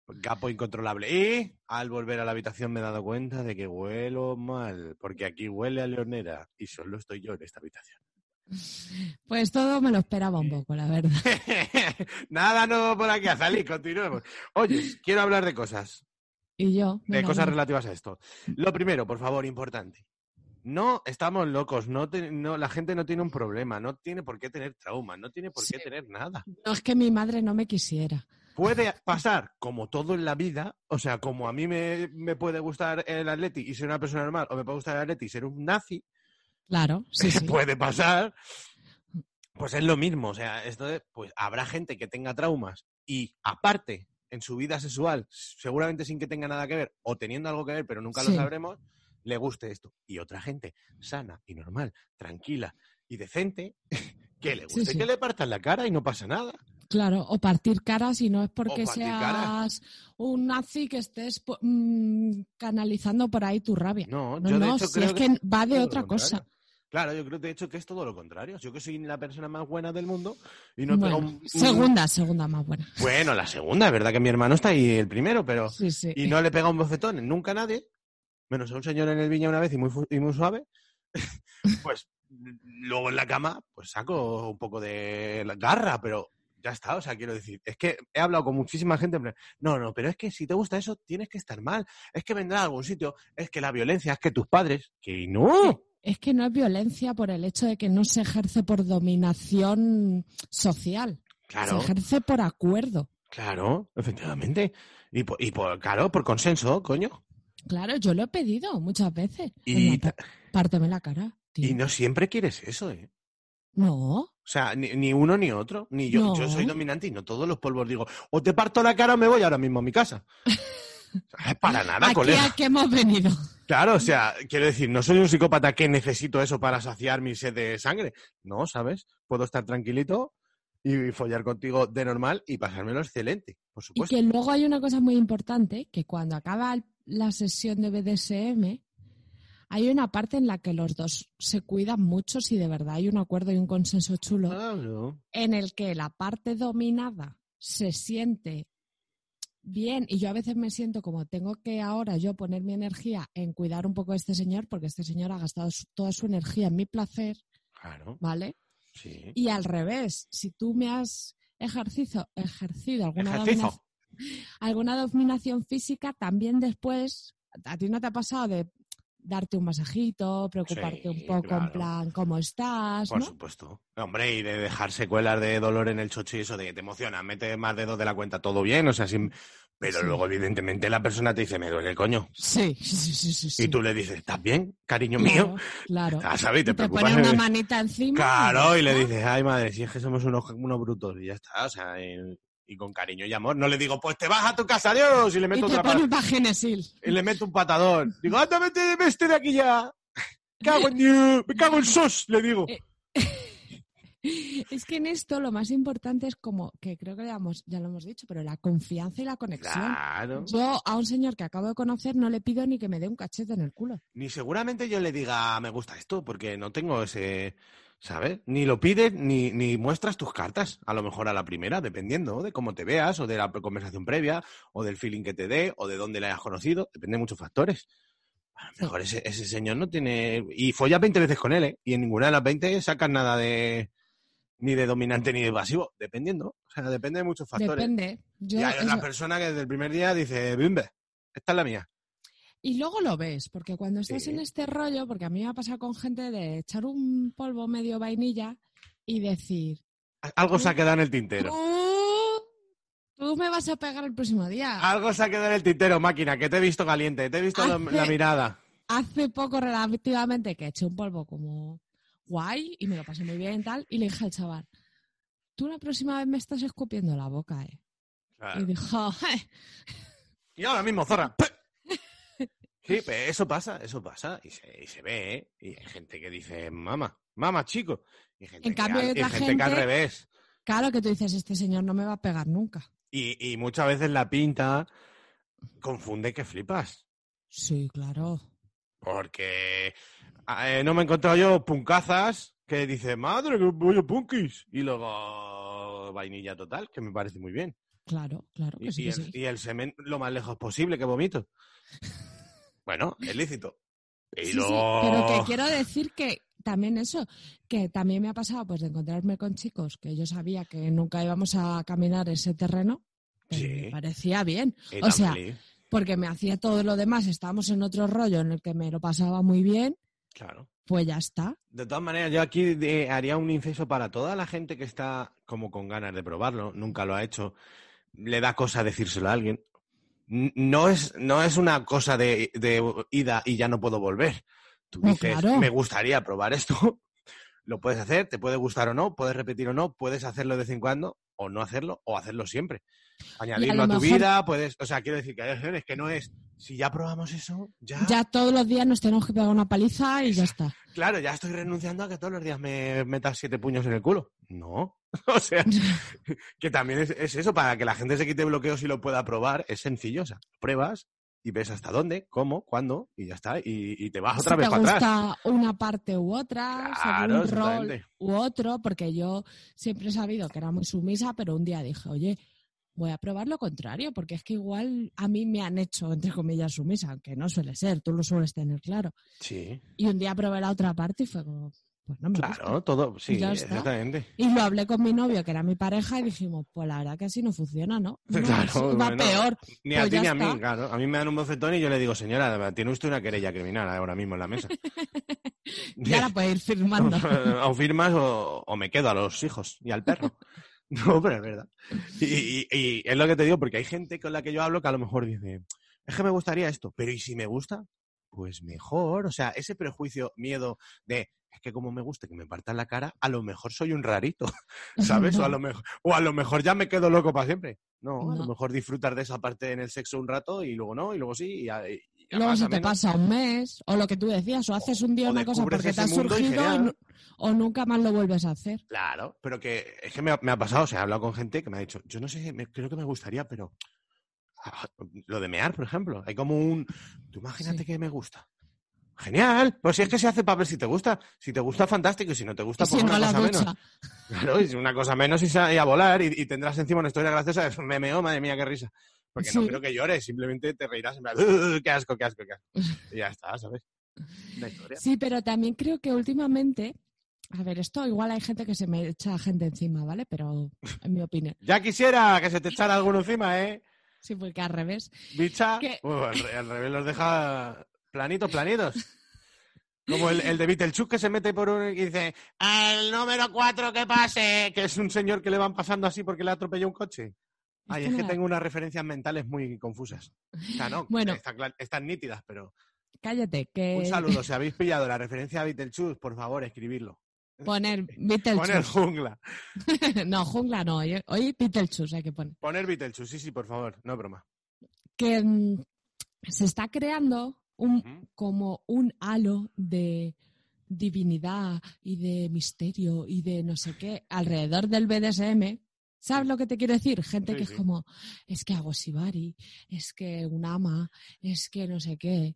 Speaker 2: Gapo incontrolable. Y al volver a la habitación me he dado cuenta de que huelo mal, porque aquí huele a leonera y solo estoy yo en esta habitación.
Speaker 3: Pues todo me lo esperaba un poco, la verdad.
Speaker 2: Nada nuevo por aquí, Azalí, continuemos. Oye, quiero hablar de cosas,
Speaker 3: Y yo.
Speaker 2: de cosas relativas a esto. Lo primero, por favor, importante. No estamos locos, no, te- no la gente no tiene un problema, no tiene por qué tener trauma, no tiene por qué
Speaker 3: Sí.
Speaker 2: tener nada.
Speaker 3: No es que mi madre no me quisiera.
Speaker 2: Puede pasar como todo en la vida, o sea, como a mí me, me puede gustar el Atleti y ser una persona normal, o me puede gustar el Atleti y ser un nazi,
Speaker 3: Claro, sí, sí.
Speaker 2: puede pasar, pues es lo mismo. O sea, esto de- pues habrá gente que tenga traumas y aparte en su vida sexual, seguramente sin que tenga nada que ver o teniendo algo que ver, pero nunca lo sabremos, le guste esto. Y otra gente sana y normal, tranquila y decente, que le guste
Speaker 3: sí.
Speaker 2: que le partan la cara y no pasa nada.
Speaker 3: Claro, o partir caras y no es porque seas
Speaker 2: caras.
Speaker 3: un nazi que estés mm, canalizando por ahí tu rabia.
Speaker 2: No,
Speaker 3: No,
Speaker 2: yo de
Speaker 3: no,
Speaker 2: hecho
Speaker 3: si
Speaker 2: creo
Speaker 3: es que va de otra cosa.
Speaker 2: contrario. Claro, yo creo de hecho que es todo lo contrario. Yo que soy la persona más buena del mundo y no
Speaker 3: Bueno,
Speaker 2: pegado un- un-
Speaker 3: segunda, segunda más buena.
Speaker 2: Bueno, la segunda, es verdad que mi hermano está ahí el primero, pero
Speaker 3: Sí, sí.
Speaker 2: y no le pega un bofetón nunca a nadie, menos a un señor en el viña una vez y muy, y muy suave, pues luego en la cama, pues saco un poco de garra, pero ya está, o sea, quiero decir, es que he hablado con muchísima gente, no, no, pero es que si te gusta eso, tienes que estar mal, es que vendrá a algún sitio, es que la violencia, es que tus padres, que no,
Speaker 3: Es que no es violencia por el hecho de que no se ejerce por dominación social.
Speaker 2: claro,
Speaker 3: Se ejerce por acuerdo.
Speaker 2: claro, efectivamente, y por, y por, claro, por consenso, coño,
Speaker 3: Claro, yo lo he pedido muchas veces.
Speaker 2: Y
Speaker 3: pa- párteme la cara. tío.
Speaker 2: y no siempre quieres eso, ¿eh?
Speaker 3: No,
Speaker 2: O sea, ni, ni uno ni otro. Ni yo.
Speaker 3: No.
Speaker 2: Yo soy dominante y no todos los polvos digo, o te parto la cara o me voy ahora mismo a mi casa. Para nada,
Speaker 3: aquí
Speaker 2: colega.
Speaker 3: a que hemos venido.
Speaker 2: Claro, o sea, quiero decir, no soy un psicópata que necesito eso para saciar mi sed de sangre. No, ¿sabes? Puedo estar tranquilito y follar contigo de normal y pasármelo excelente, por
Speaker 3: Y
Speaker 2: supuesto.
Speaker 3: que luego hay una cosa muy importante, que cuando acaba la sesión de BDSM, hay una parte en la que los dos se cuidan mucho si de verdad hay un acuerdo y un consenso chulo,
Speaker 2: Claro.
Speaker 3: en el que la parte dominada se siente bien y yo a veces me siento como tengo que ahora yo poner mi energía en cuidar un poco a este señor porque este señor ha gastado su- toda su energía en mi placer,
Speaker 2: Claro,
Speaker 3: ¿vale?
Speaker 2: sí.
Speaker 3: Y al revés, si tú me has ejercido, ejercido alguna, domina- alguna dominación física, también después, a ti no te ha pasado de darte un masajito, preocuparte
Speaker 2: Sí,
Speaker 3: un poco en plan, ¿cómo estás?
Speaker 2: Por
Speaker 3: ¿no?
Speaker 2: supuesto. Hombre, y de dejar secuelas de dolor en el chocho y eso de que te emociona, mete más dedos de la cuenta, todo bien, o sea, sin... pero
Speaker 3: Sí.
Speaker 2: luego evidentemente la persona te dice, me duele el coño.
Speaker 3: Sí, sí, sí, sí.
Speaker 2: Y tú le dices, ¿estás bien, cariño mío?
Speaker 3: Claro.
Speaker 2: Ah, ¿sabes? Y te
Speaker 3: Y te pone una manita encima.
Speaker 2: Claro, y le dices, ay madre, si es que somos unos, unos brutos, y ya está, o sea, y, y con cariño y amor. No le digo, pues te vas a tu casa, adiós, y le
Speaker 3: Y
Speaker 2: meto
Speaker 3: te
Speaker 2: otra
Speaker 3: pone
Speaker 2: pa- y le meto un patadón. Digo, anda, vete, vete de aquí ya. Cago en Dios, me cago en sos, le digo.
Speaker 3: Eh, Es que en esto lo más importante es como, que creo que ya, hemos- ya lo hemos dicho, pero la confianza y la conexión.
Speaker 2: Claro.
Speaker 3: Yo a un señor que acabo de conocer no le pido ni que me dé un cachete en el culo.
Speaker 2: Ni seguramente yo le diga, me gusta esto, porque no tengo ese, ¿sabes? Ni lo pides, ni, ni muestras tus cartas, a lo mejor a la primera, dependiendo de cómo te veas, o de la conversación previa, o del feeling que te dé, o de dónde le hayas conocido, depende de muchos factores. A lo mejor ese, ese señor no tiene... Y follas 20 veces con él, ¿eh? Y en ninguna de las 20 sacas nada de... Ni de dominante ni de pasivo, dependiendo. O sea, depende de muchos factores.
Speaker 3: Depende. Yo
Speaker 2: y hay otra
Speaker 3: eso-
Speaker 2: persona que desde el primer día dice, bimbe, esta es la mía.
Speaker 3: Y luego lo ves, porque cuando estás
Speaker 2: Sí.
Speaker 3: en este rollo, porque a mí me ha pasado con gente de echar un polvo medio vainilla y decir,
Speaker 2: Algo se ha quedado en el tintero.
Speaker 3: "Tú- me vas a pegar el próximo día.
Speaker 2: Algo se ha quedado en el tintero, máquina, que te he visto caliente, te he visto la,
Speaker 3: Hace-
Speaker 2: la mirada.
Speaker 3: Hace poco relativamente que eché un polvo como guay y me lo pasé muy bien y tal, y le dije al chaval, tú la próxima vez me estás escupiendo la boca, ¿eh? Y dijo, "Eh,
Speaker 2: Y ahora mismo, zorra. Sí, pero eso pasa, eso pasa. Y se, y se ve, ¿eh? Y hay gente que dice, mamá, mamá, chico. Y hay gente,
Speaker 3: En
Speaker 2: que,
Speaker 3: cambio, hay
Speaker 2: gente que al revés.
Speaker 3: Claro que tú dices, este señor no me va a pegar nunca.
Speaker 2: Y, y muchas veces la pinta confunde que flipas.
Speaker 3: Sí, claro.
Speaker 2: Porque eh, no me he encontrado yo punkazas que dice, madre, que voy a punkis. Y luego vainilla total, que me parece muy bien.
Speaker 3: Claro, claro que
Speaker 2: Y,
Speaker 3: sí.
Speaker 2: y
Speaker 3: que
Speaker 2: el,
Speaker 3: sí.
Speaker 2: y el semen lo más lejos posible que vomito. Bueno, es lícito.
Speaker 3: Sí, sí, pero que quiero decir que también eso, que también me ha pasado pues de encontrarme con chicos que yo sabía que nunca íbamos a caminar ese terreno, pero
Speaker 2: Sí.
Speaker 3: me parecía bien.
Speaker 2: Y
Speaker 3: o sea,
Speaker 2: feliz,
Speaker 3: porque me hacía todo lo demás, estábamos en otro rollo en el que me lo pasaba muy bien,
Speaker 2: Claro.
Speaker 3: pues ya está.
Speaker 2: De todas maneras, yo aquí eh, haría un inciso para toda la gente que está como con ganas de probarlo, nunca lo ha hecho, le da cosa decírselo a alguien. No es, no es una cosa de, de ida y ya no puedo volver. Tú dices,
Speaker 3: claro.
Speaker 2: me gustaría probar esto, lo puedes hacer, te puede gustar o no, puedes repetir o no, puedes hacerlo de vez en cuando o no hacerlo o hacerlo siempre. Añadirlo
Speaker 3: lo
Speaker 2: a, tu
Speaker 3: mejor-
Speaker 2: vida, puedes, o sea, quiero decir que hay opciones que no es, si ya probamos eso, ya,
Speaker 3: Ya todos los días nos tenemos que pegar una paliza y ya está.
Speaker 2: claro, ya estoy renunciando a que todos los días me metas siete puños en el culo. No, o sea, que también es, es eso, para que la gente se quite bloqueos y lo pueda probar, es sencillo, o sea, pruebas y ves hasta dónde, cómo, cuándo, y ya está, y, y te vas otra
Speaker 3: si
Speaker 2: vez
Speaker 3: te
Speaker 2: para atrás.
Speaker 3: gusta una parte u otra,
Speaker 2: Claro,
Speaker 3: un rol u otro, porque yo siempre he sabido que era muy sumisa, pero un día dije, oye, voy a probar lo contrario, porque es que igual a mí me han hecho, entre comillas, sumisa, aunque no suele ser, tú lo sueles tener claro.
Speaker 2: Sí,
Speaker 3: Y un día probé la otra parte y fue como, pues no me gusta.
Speaker 2: claro, todo, sí, exactamente.
Speaker 3: Y lo hablé con mi novio, que era mi pareja, y dijimos, pues la verdad que así no funciona, ¿no? No,
Speaker 2: Claro,
Speaker 3: va peor.
Speaker 2: Ni a
Speaker 3: Pues
Speaker 2: ti
Speaker 3: ya
Speaker 2: ni a mí,
Speaker 3: está.
Speaker 2: claro. A mí me dan un bofetón y yo le digo, señora, tiene usted una querella criminal ahora mismo en la mesa.
Speaker 3: Y ahora puedes ir firmando.
Speaker 2: o firmas o, o me quedo a los hijos y al perro. No, pero es verdad. Y, y- y es lo que te digo, porque hay gente con la que yo hablo que a lo mejor dice, es que me gustaría esto, pero ¿y si me gusta? Pues mejor. O sea, ese prejuicio, miedo de, es que como me guste que me partan la cara, a lo mejor soy un rarito, ¿sabes? O, a lo mejor, o a lo mejor ya me quedo loco para siempre. No, a lo mejor disfrutar de esa parte en el sexo un rato y luego no, y luego sí, y,
Speaker 3: Luego se
Speaker 2: a
Speaker 3: te pasa un mes, o lo que tú decías, o haces un día
Speaker 2: o
Speaker 3: una cosa porque te ha surgido y o nunca más lo vuelves a hacer.
Speaker 2: Claro, pero que es que me ha, me ha pasado, o sea, he hablado con gente que me ha dicho, yo no sé, me- creo que me gustaría, pero ah, lo de mear, por ejemplo, hay como un, tú imagínate
Speaker 3: Sí.
Speaker 2: que me gusta. Genial, pues si es que se hace para ver si te gusta, si te gusta fantástico y si no te gusta pues
Speaker 3: si
Speaker 2: una
Speaker 3: no la
Speaker 2: cosa menos. Claro, y si una cosa menos y, a volar y, y tendrás encima una historia graciosa, es me meo, madre mía, qué risa. Porque no creo que llores, simplemente te reirás en plan, "Ugh, qué asco, qué asco, qué asco. Y ya está, ¿sabes?
Speaker 3: Sí, pero también creo que últimamente, a ver, esto igual hay gente que se me echa gente encima, ¿vale? Pero en mi opinión,
Speaker 2: Ya quisiera que se te echara alguno encima, ¿eh?
Speaker 3: sí, porque al revés.
Speaker 2: Bicha, uh, al, re- al revés los deja planitos, planitos. Como el, el de Vitelchuk que se mete por un y dice, el número 4 que pase, que es un señor que le van pasando así porque le atropelló un coche. Ay, es
Speaker 3: que
Speaker 2: tengo unas referencias mentales muy confusas. O sea, no,
Speaker 3: Bueno.
Speaker 2: están nítidas, pero
Speaker 3: Cállate, que
Speaker 2: un saludo. Si habéis pillado la referencia a Vitelchuk, por favor, escribirlo.
Speaker 3: poner Beetlejuice.
Speaker 2: Poner jungla.
Speaker 3: no, jungla no, oye Beetlejuice hay que poner.
Speaker 2: Poner Vitelchuk, sí, sí, por favor, no es broma.
Speaker 3: Que mm, se está creando un, como un halo de divinidad y de misterio y de no sé qué alrededor del BDSM. ¿Sabes lo que te quiero decir? Gente
Speaker 2: Sí,
Speaker 3: que
Speaker 2: sí.
Speaker 3: es como, es que hago shibari, es que un ama, es que no sé qué.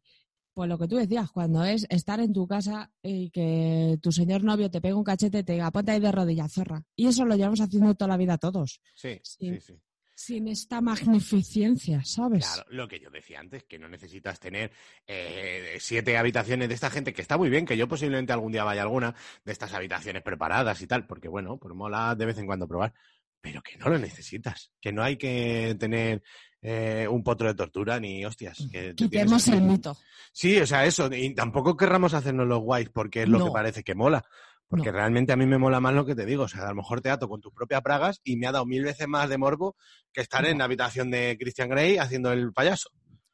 Speaker 3: Pues lo que tú decías, cuando es estar en tu casa y que tu señor novio te pega un cachete y te diga, ponte ahí de rodillas, zorra. Y eso lo llevamos haciendo toda la vida todos,
Speaker 2: Sí,
Speaker 3: Sí.
Speaker 2: sí, sí.
Speaker 3: sin esta magnificencia, ¿sabes?
Speaker 2: Claro, lo que yo decía antes, que no necesitas tener eh, siete habitaciones de esta gente, que está muy bien, que yo posiblemente algún día vaya a alguna de estas habitaciones preparadas y tal, porque bueno, pues mola de vez en cuando probar, pero que no lo necesitas, que no hay que tener eh, un potro de tortura ni hostias. Que te tienes
Speaker 3: Quitemos el mito.
Speaker 2: Sí, o sea, eso, y tampoco querramos hacernos los guays porque es lo
Speaker 3: No.
Speaker 2: que parece que mola. Porque
Speaker 3: No.
Speaker 2: realmente a mí me mola más lo que te digo. O sea, a lo mejor te ato con tus propias pragas y me ha dado mil veces más de morbo que estar en la habitación de Christian Grey haciendo el payaso.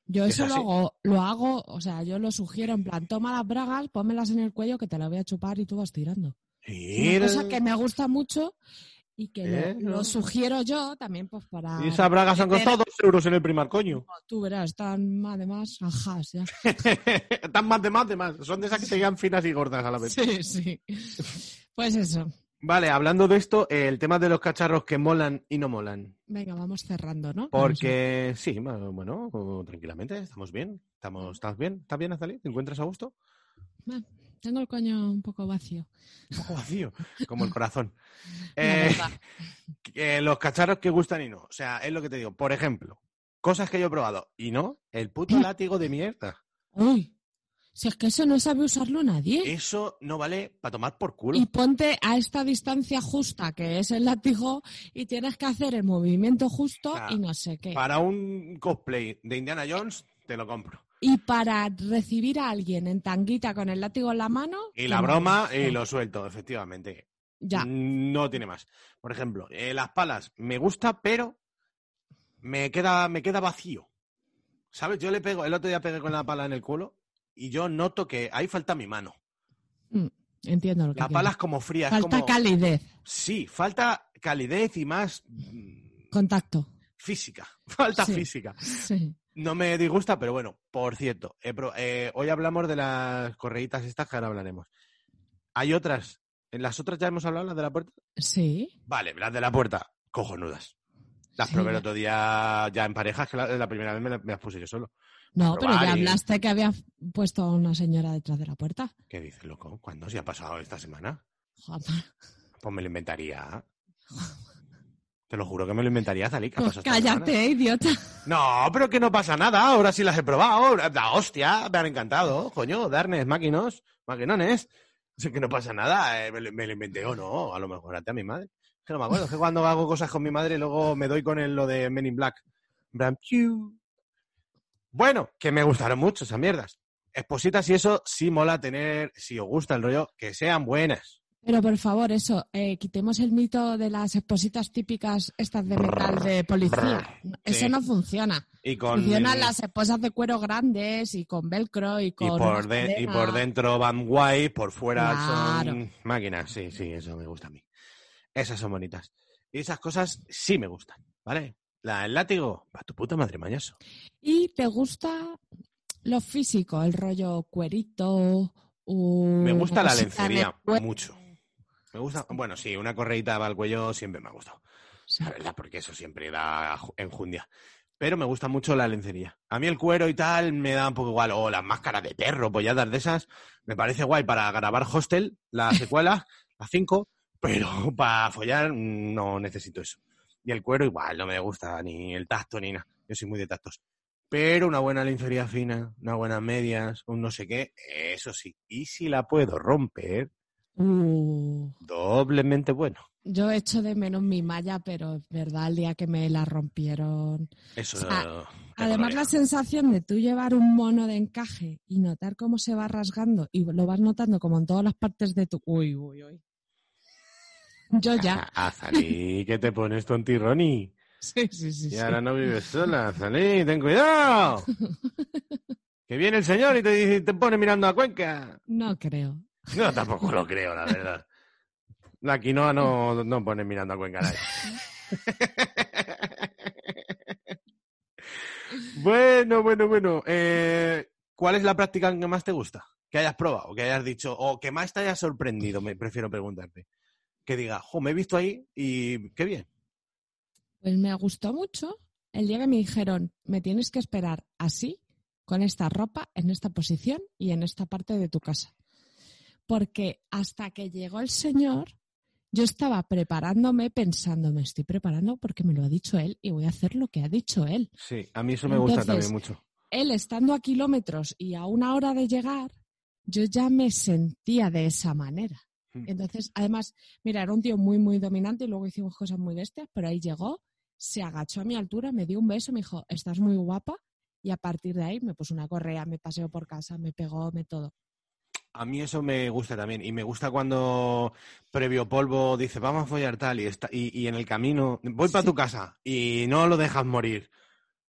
Speaker 3: Yo
Speaker 2: Es
Speaker 3: eso lo hago, lo hago, o sea, yo lo sugiero en plan, toma las bragas, pónmelas en el cuello que te las voy a chupar y tú vas tirando. Una cosa que me gusta mucho y que
Speaker 2: ¿Eh?
Speaker 3: lo, sugiero yo también pues para...
Speaker 2: Y esas bragas han costado dos euros en el primer coño.
Speaker 3: Tú verás, están además ajas ya.
Speaker 2: Están más de más de más. Son de esas que te quedan finas y gordas a la vez.
Speaker 3: Sí, sí. Pues eso.
Speaker 2: Vale, hablando de esto, eh, el tema de los cacharros que molan y no molan.
Speaker 3: Venga, vamos cerrando, ¿no?
Speaker 2: Porque sí, bueno, tranquilamente, estamos bien. Estamos, ¿Estás bien? ¿Estás bien, Azalí? ¿Te encuentras a gusto?
Speaker 3: Tengo el coño un poco vacío.
Speaker 2: Un poco vacío, como el corazón. Eh, que los cacharros que gustan y no. O sea, es lo que te digo. Por ejemplo, cosas que yo he probado y no, el puto látigo de mierda.
Speaker 3: Uy, si es que eso no sabe usarlo nadie.
Speaker 2: Eso no vale para tomar por culo.
Speaker 3: Y ponte a esta distancia justa que es el látigo y tienes que hacer el movimiento justo y no sé qué.
Speaker 2: Para un cosplay de Indiana Jones, te lo compro.
Speaker 3: Y para recibir a alguien en tanguita con el látigo en la mano.
Speaker 2: Y la broma y lo suelto, efectivamente.
Speaker 3: Ya.
Speaker 2: No tiene más. Por ejemplo, eh, las palas me gusta, pero me queda, me queda vacío. ¿Sabes? Yo le pego, el otro día pegué con la pala en el culo y yo noto que ahí falta mi mano.
Speaker 3: Mm, entiendo lo que
Speaker 2: La pala es como fría. es
Speaker 3: Falta
Speaker 2: como-
Speaker 3: calidez,
Speaker 2: Sí, falta calidez y más mm,
Speaker 3: contacto.
Speaker 2: física. Falta
Speaker 3: Sí.
Speaker 2: física.
Speaker 3: Sí.
Speaker 2: No me disgusta, pero bueno, por cierto, eh, hoy hablamos de las correitas estas que ahora hablaremos. Hay otras, en las otras ya hemos hablado, las de la puerta.
Speaker 3: Sí.
Speaker 2: Vale, las de la puerta, cojonudas. Las
Speaker 3: Sí,
Speaker 2: probé el
Speaker 3: ya.
Speaker 2: otro día ya en parejas, que la, la primera vez me, la- me las puse yo solo.
Speaker 3: No, pero ya
Speaker 2: y-
Speaker 3: hablaste que había puesto a una señora detrás de la puerta.
Speaker 2: ¿Qué dices, loco? ¿Cuándo se ha pasado esta semana?
Speaker 3: Joder.
Speaker 2: Pues me lo inventaría. Te lo juro que me lo inventaría, Zali. ¿qué ha
Speaker 3: Pues cállate, idiota.
Speaker 2: No, pero que no pasa nada. Ahora sí las he probado. La hostia, me han encantado. Coño, darnes, máquinos, maquinones. Sé que no pasa nada. eh, me, lo- me lo inventé o no. A lo mejor ante a mi madre. Que no me acuerdo. Es que cuando hago cosas con mi madre, luego me doy con el, lo de Men in Black. Bueno, que me gustaron mucho esas mierdas. Espositas y eso sí mola tener, si os gusta el rollo, que sean buenas.
Speaker 3: Pero por favor, eso, eh, quitemos el mito de las espositas típicas estas de metal de policía. Eso no funciona.
Speaker 2: Y con
Speaker 3: Funcionan las esposas de cuero grandes y con velcro y
Speaker 2: y
Speaker 3: con.
Speaker 2: por,
Speaker 3: una
Speaker 2: de- y por dentro van guay, por fuera
Speaker 3: Claro.
Speaker 2: son máquinas. Sí, sí, eso me gusta a mí. Esas son bonitas. Y esas cosas sí me gustan, ¿vale? La, el látigo, a tu puta madre mañoso.
Speaker 3: ¿Y te gusta lo físico, el rollo cuerito?
Speaker 2: Me gusta la lencería mucho. Me gusta, bueno, sí, una correita al cuello siempre me ha gustado.
Speaker 3: Sí.
Speaker 2: La verdad, porque eso siempre da ju- enjundia. Pero me gusta mucho la lencería. A mí el cuero y tal me da un poco igual. O las máscaras de perro, polladas de esas. Me parece guay para grabar Hostel, la secuela, la 5. Pero para follar mm, no necesito eso. Y el cuero igual, no me gusta ni el tacto ni nada. Yo soy muy de tactos. Pero una buena lencería fina, unas buenas medias, un no sé qué, eso sí. Y si la puedo romper,
Speaker 3: Uh,
Speaker 2: doblemente bueno.
Speaker 3: yo echo de menos mi malla, pero es verdad, el día que me la rompieron.
Speaker 2: Eso
Speaker 3: O sea,
Speaker 2: no-
Speaker 3: Además, la sensación de tú llevar un mono de encaje y notar cómo se va rasgando y lo vas notando como en todas las partes de tu. Uy, uy, uy. Yo ya.
Speaker 2: Azalí, ¿qué te pones tontirroni?
Speaker 3: Sí, sí, sí.
Speaker 2: Y
Speaker 3: sí.
Speaker 2: ahora no vives sola, Azalí, ten cuidado. Que viene el señor y te, dice- te pone mirando a Cuenca.
Speaker 3: No creo.
Speaker 2: No, tampoco lo creo, la verdad. La quinoa no, no pone mirando a Cuenca. Bueno, bueno, bueno. Eh, ¿Cuál es la práctica que más te gusta? Que hayas probado, que hayas dicho, o que más te haya sorprendido, me prefiero preguntarte. Que diga, jo, me he visto ahí y qué bien.
Speaker 3: Pues me gustó mucho el día que me dijeron, me tienes que esperar así, con esta ropa, en esta posición y en esta parte de tu casa. Porque hasta que llegó el señor, yo estaba preparándome pensando, me estoy preparando porque me lo ha dicho él y voy a hacer lo que ha dicho él.
Speaker 2: Sí, a mí eso me gusta también mucho.
Speaker 3: Él estando a kilómetros y a una hora de llegar, yo ya me sentía de esa manera.
Speaker 2: Mm.
Speaker 3: Entonces, además, mira, era un tío muy, muy dominante y luego hicimos cosas muy bestias, pero ahí llegó, se agachó a mi altura, me dio un beso, me dijo, estás muy guapa. Y a partir de ahí me puso una correa, me paseó por casa, me pegó, me todo.
Speaker 2: A mí eso me gusta también. Y me gusta cuando previo polvo dice, vamos a follar tal, y, está, y, y en el camino, voy para tu casa, y no lo dejas morir.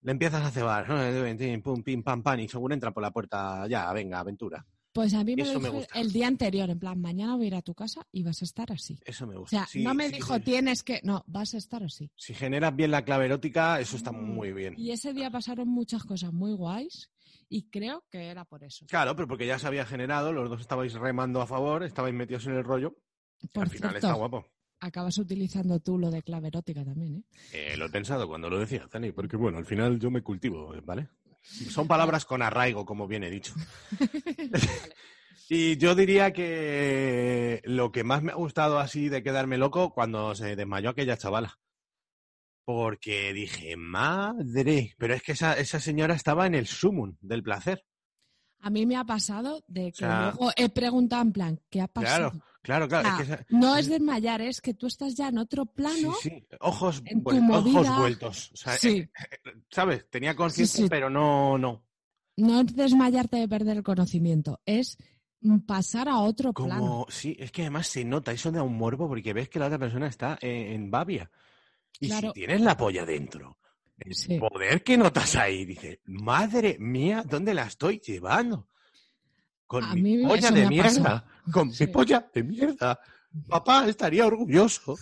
Speaker 2: Le empiezas a cebar, ¿no? pum, pim, pam, pam, y según entra por la puerta, ya, venga, aventura.
Speaker 3: Pues a mí me lo
Speaker 2: gusta.
Speaker 3: el día anterior, en plan, mañana voy a ir a tu casa y vas a estar así.
Speaker 2: Eso me
Speaker 3: O
Speaker 2: gusta.
Speaker 3: sea,
Speaker 2: Sí,
Speaker 3: no me
Speaker 2: sí,
Speaker 3: dijo
Speaker 2: sí.
Speaker 3: tienes que, no, vas a estar así.
Speaker 2: Si generas bien la clave erótica, eso está muy bien.
Speaker 3: Y ese día pasaron muchas cosas muy guays y creo que era por eso.
Speaker 2: Claro, pero porque ya se había generado, los dos estabais remando a favor, estabais metidos en el rollo.
Speaker 3: Por
Speaker 2: al final
Speaker 3: cierto,
Speaker 2: está guapo.
Speaker 3: acabas utilizando tú lo de clave erótica también, ¿eh?
Speaker 2: Eh, lo he pensado cuando lo decía, Dani, porque bueno, al final yo me cultivo, ¿vale? Son palabras con arraigo, como bien he dicho. y yo diría que lo que más me ha gustado así de quedarme loco cuando se desmayó aquella chavala. Porque dije, madre, pero es que esa, esa señora estaba en el sumum del placer.
Speaker 3: A mí me ha pasado de que
Speaker 2: sea-
Speaker 3: luego he preguntado en plan, ¿qué ha pasado?
Speaker 2: Claro, claro, claro.
Speaker 3: O
Speaker 2: es
Speaker 3: sea,
Speaker 2: que esa-
Speaker 3: no es desmayar, es que tú estás ya en otro plano.
Speaker 2: Sí, sí. Ojos, ojos vueltos. O sea,
Speaker 3: Sí.
Speaker 2: eh, ¿Sabes? Tenía conciencia,
Speaker 3: sí.
Speaker 2: pero no, no.
Speaker 3: No es desmayarte de perder el conocimiento, es mm, pasar a otro
Speaker 2: Como,
Speaker 3: plano.
Speaker 2: sí, es que además se nota, eso da un morbo porque ves que la otra persona está en, en babia. Y
Speaker 3: Claro.
Speaker 2: si tienes la polla dentro, el
Speaker 3: Sí.
Speaker 2: poder que notas ahí, dices, madre mía, ¿dónde la estoy llevando? Con
Speaker 3: A
Speaker 2: mi polla de mierda, con
Speaker 3: Sí.
Speaker 2: mi polla de mierda. Papá estaría orgulloso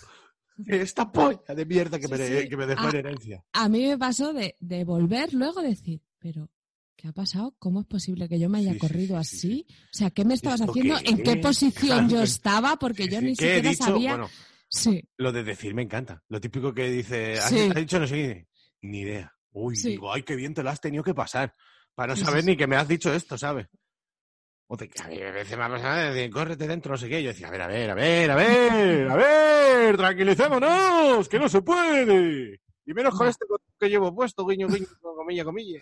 Speaker 2: de esta polla de mierda que,
Speaker 3: Sí,
Speaker 2: me,
Speaker 3: sí.
Speaker 2: que me dejó en herencia.
Speaker 3: A mí me pasó de, de volver luego a decir, pero ¿qué ha pasado? ¿Cómo es posible que yo me haya
Speaker 2: Sí,
Speaker 3: corrido
Speaker 2: sí, sí,
Speaker 3: así? O sea, ¿qué me estabas
Speaker 2: ¿Esto
Speaker 3: haciendo?
Speaker 2: qué
Speaker 3: ¿En qué posición yo estaba? Porque yo ni
Speaker 2: ¿Qué he
Speaker 3: siquiera sabía.
Speaker 2: Bueno,
Speaker 3: Sí,
Speaker 2: Lo de decir me encanta. Lo típico que dice, ¿has,
Speaker 3: Sí.
Speaker 2: dicho no sé qué? Ni idea. Uy,
Speaker 3: Sí.
Speaker 2: digo, ay, qué bien te lo has tenido que pasar. Para no saber ni que me has dicho esto, ¿sabes? O te, a mí a veces me ha pasado de decir, córrete dentro, no sé qué. Yo decía, a ver, a ver, a ver, a ver, a ver, tranquilicémonos, que no se puede. Y menos con este que llevo puesto, guiño, guiño, comilla, comilla.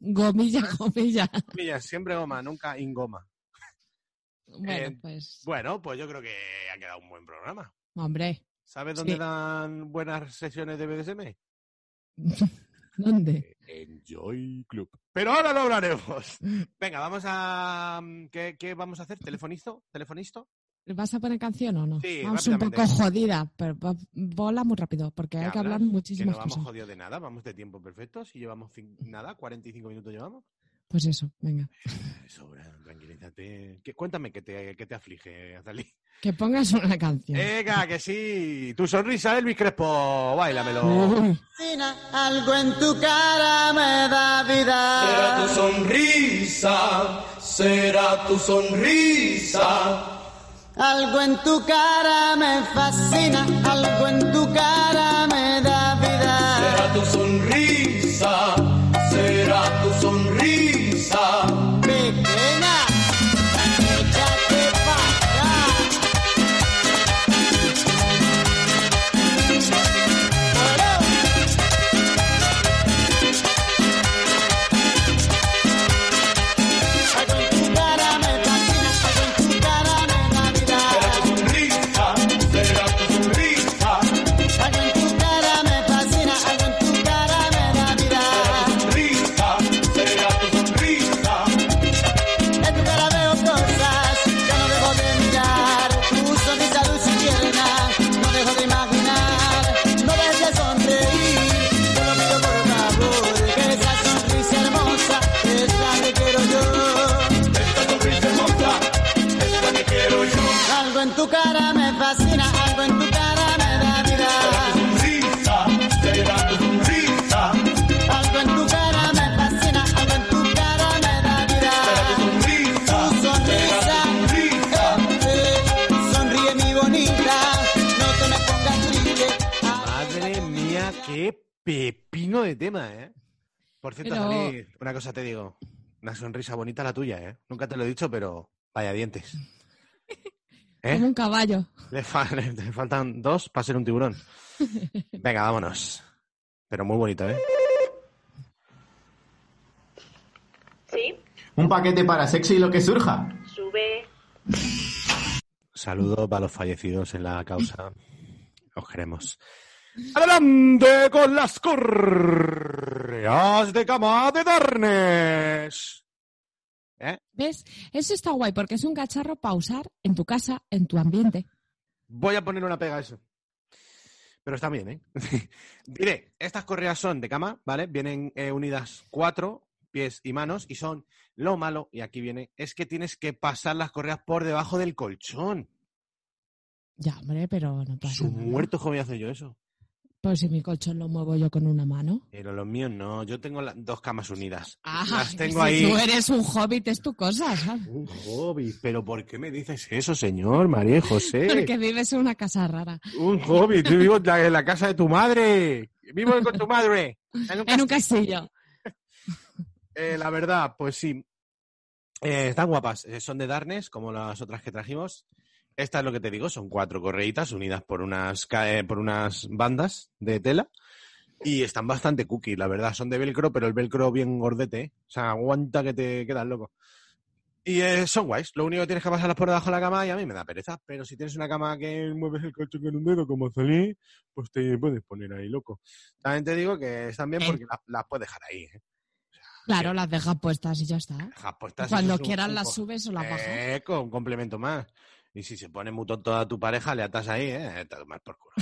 Speaker 3: gomilla, gomilla.
Speaker 2: Comilla, siempre goma, nunca ingoma.
Speaker 3: Bueno,
Speaker 2: Eh,
Speaker 3: pues,
Speaker 2: Bueno, pues yo creo que ha quedado un buen programa.
Speaker 3: Hombre,
Speaker 2: ¿Sabes dónde
Speaker 3: Sí.
Speaker 2: dan buenas sesiones de BDSM?
Speaker 3: ¿dónde?
Speaker 2: Enjoy Club. Pero ahora lo hablaremos. Venga, vamos a. mm, ¿Qué, qué vamos a hacer? ¿Telefonisto? ¿Telefonisto?
Speaker 3: ¿Vas a poner canción o no?
Speaker 2: Sí,
Speaker 3: vamos un poco jodida, pero vola muy rápido, porque hay que hablar muchísimas
Speaker 2: Que no vamos
Speaker 3: cosas.
Speaker 2: jodidos de nada, vamos de tiempo perfecto. Si llevamos nada, 45 minutos llevamos.
Speaker 3: Pues eso, venga.
Speaker 2: Eh, Sobra, ¿Qué- cuéntame qué te, qué te aflige, Azalí.
Speaker 3: Que pongas una canción.
Speaker 2: Venga, que sí. Tu sonrisa, Elvis Crespo. Báilamelo.
Speaker 1: Algo en tu cara me da vida.
Speaker 6: Será tu sonrisa, será tu sonrisa.
Speaker 1: Algo en tu cara me fascina. Algo en tu cara de
Speaker 2: tema, ¿eh? Por cierto,
Speaker 3: Pero-
Speaker 2: una cosa te digo. Una sonrisa bonita la tuya, ¿eh? Nunca te lo he dicho, pero vaya dientes. ¿Eh?
Speaker 3: Como un caballo.
Speaker 2: Le, fa- le- le faltan dos para ser un tiburón. Venga, vámonos. Pero muy bonito, ¿eh?
Speaker 7: Sí,
Speaker 4: Un paquete para sexo y lo que surja.
Speaker 7: sube.
Speaker 2: Saludos para los fallecidos en la causa. Os queremos. Adelante con las correas de cama de Darnes. ¿Eh?
Speaker 3: ¿Ves? Eso está guay porque es un cacharro para usar en tu casa, en tu ambiente.
Speaker 2: Voy a poner una pega a eso. Pero está bien, ¿eh? Diré, estas correas son de cama, ¿vale? Vienen eh, unidas cuatro pies y manos y son lo malo, y aquí viene, es que tienes que pasar las correas por debajo del colchón.
Speaker 3: Ya, hombre, pero no pasa
Speaker 2: Su
Speaker 3: nada.
Speaker 2: muerto joven hace yo eso.
Speaker 3: Pues si mi colchón lo muevo yo con una mano.
Speaker 2: Pero los míos no, yo tengo las dos camas unidas.
Speaker 3: Ah,
Speaker 2: las tengo
Speaker 3: si
Speaker 2: ahí.
Speaker 3: tú eres un hobbit, es tu cosa, ¿sabes?
Speaker 2: Un hobby, pero ¿por qué me dices eso, señor María José?
Speaker 3: Porque vives en una casa rara.
Speaker 2: Un hobby, yo vivo en la, en la casa de tu madre. Vivo con tu madre. En un
Speaker 3: En un
Speaker 2: castillo.
Speaker 3: castillo.
Speaker 2: Eh, la verdad, pues sí. Eh, están guapas. Eh, son de Darnes, como las otras que trajimos. Esta es lo que te digo, son cuatro correitas unidas por unas, eh, por unas bandas de tela. Y están bastante cookie, la verdad. Son de velcro, pero el velcro bien gordete. ¿eh? O sea, aguanta que te quedas loco. Y eh, son guays. Lo único que tienes que pasarlas por debajo de la cama y a mí me da pereza. Pero si tienes una cama que mueves el colchón con un dedo como salí, pues te puedes poner ahí loco. También te digo que están bien
Speaker 3: Eh.
Speaker 2: porque las, puedes dejar ahí. ¿eh?
Speaker 3: Claro, las dejas puestas y ya está.
Speaker 2: Dejas puestas,
Speaker 3: Cuando quieras las subes o las bajas.
Speaker 2: Eh, con un complemento más. Y si se pone muy tonto a tu pareja, le atas ahí, ¿eh? Te tomas por culo.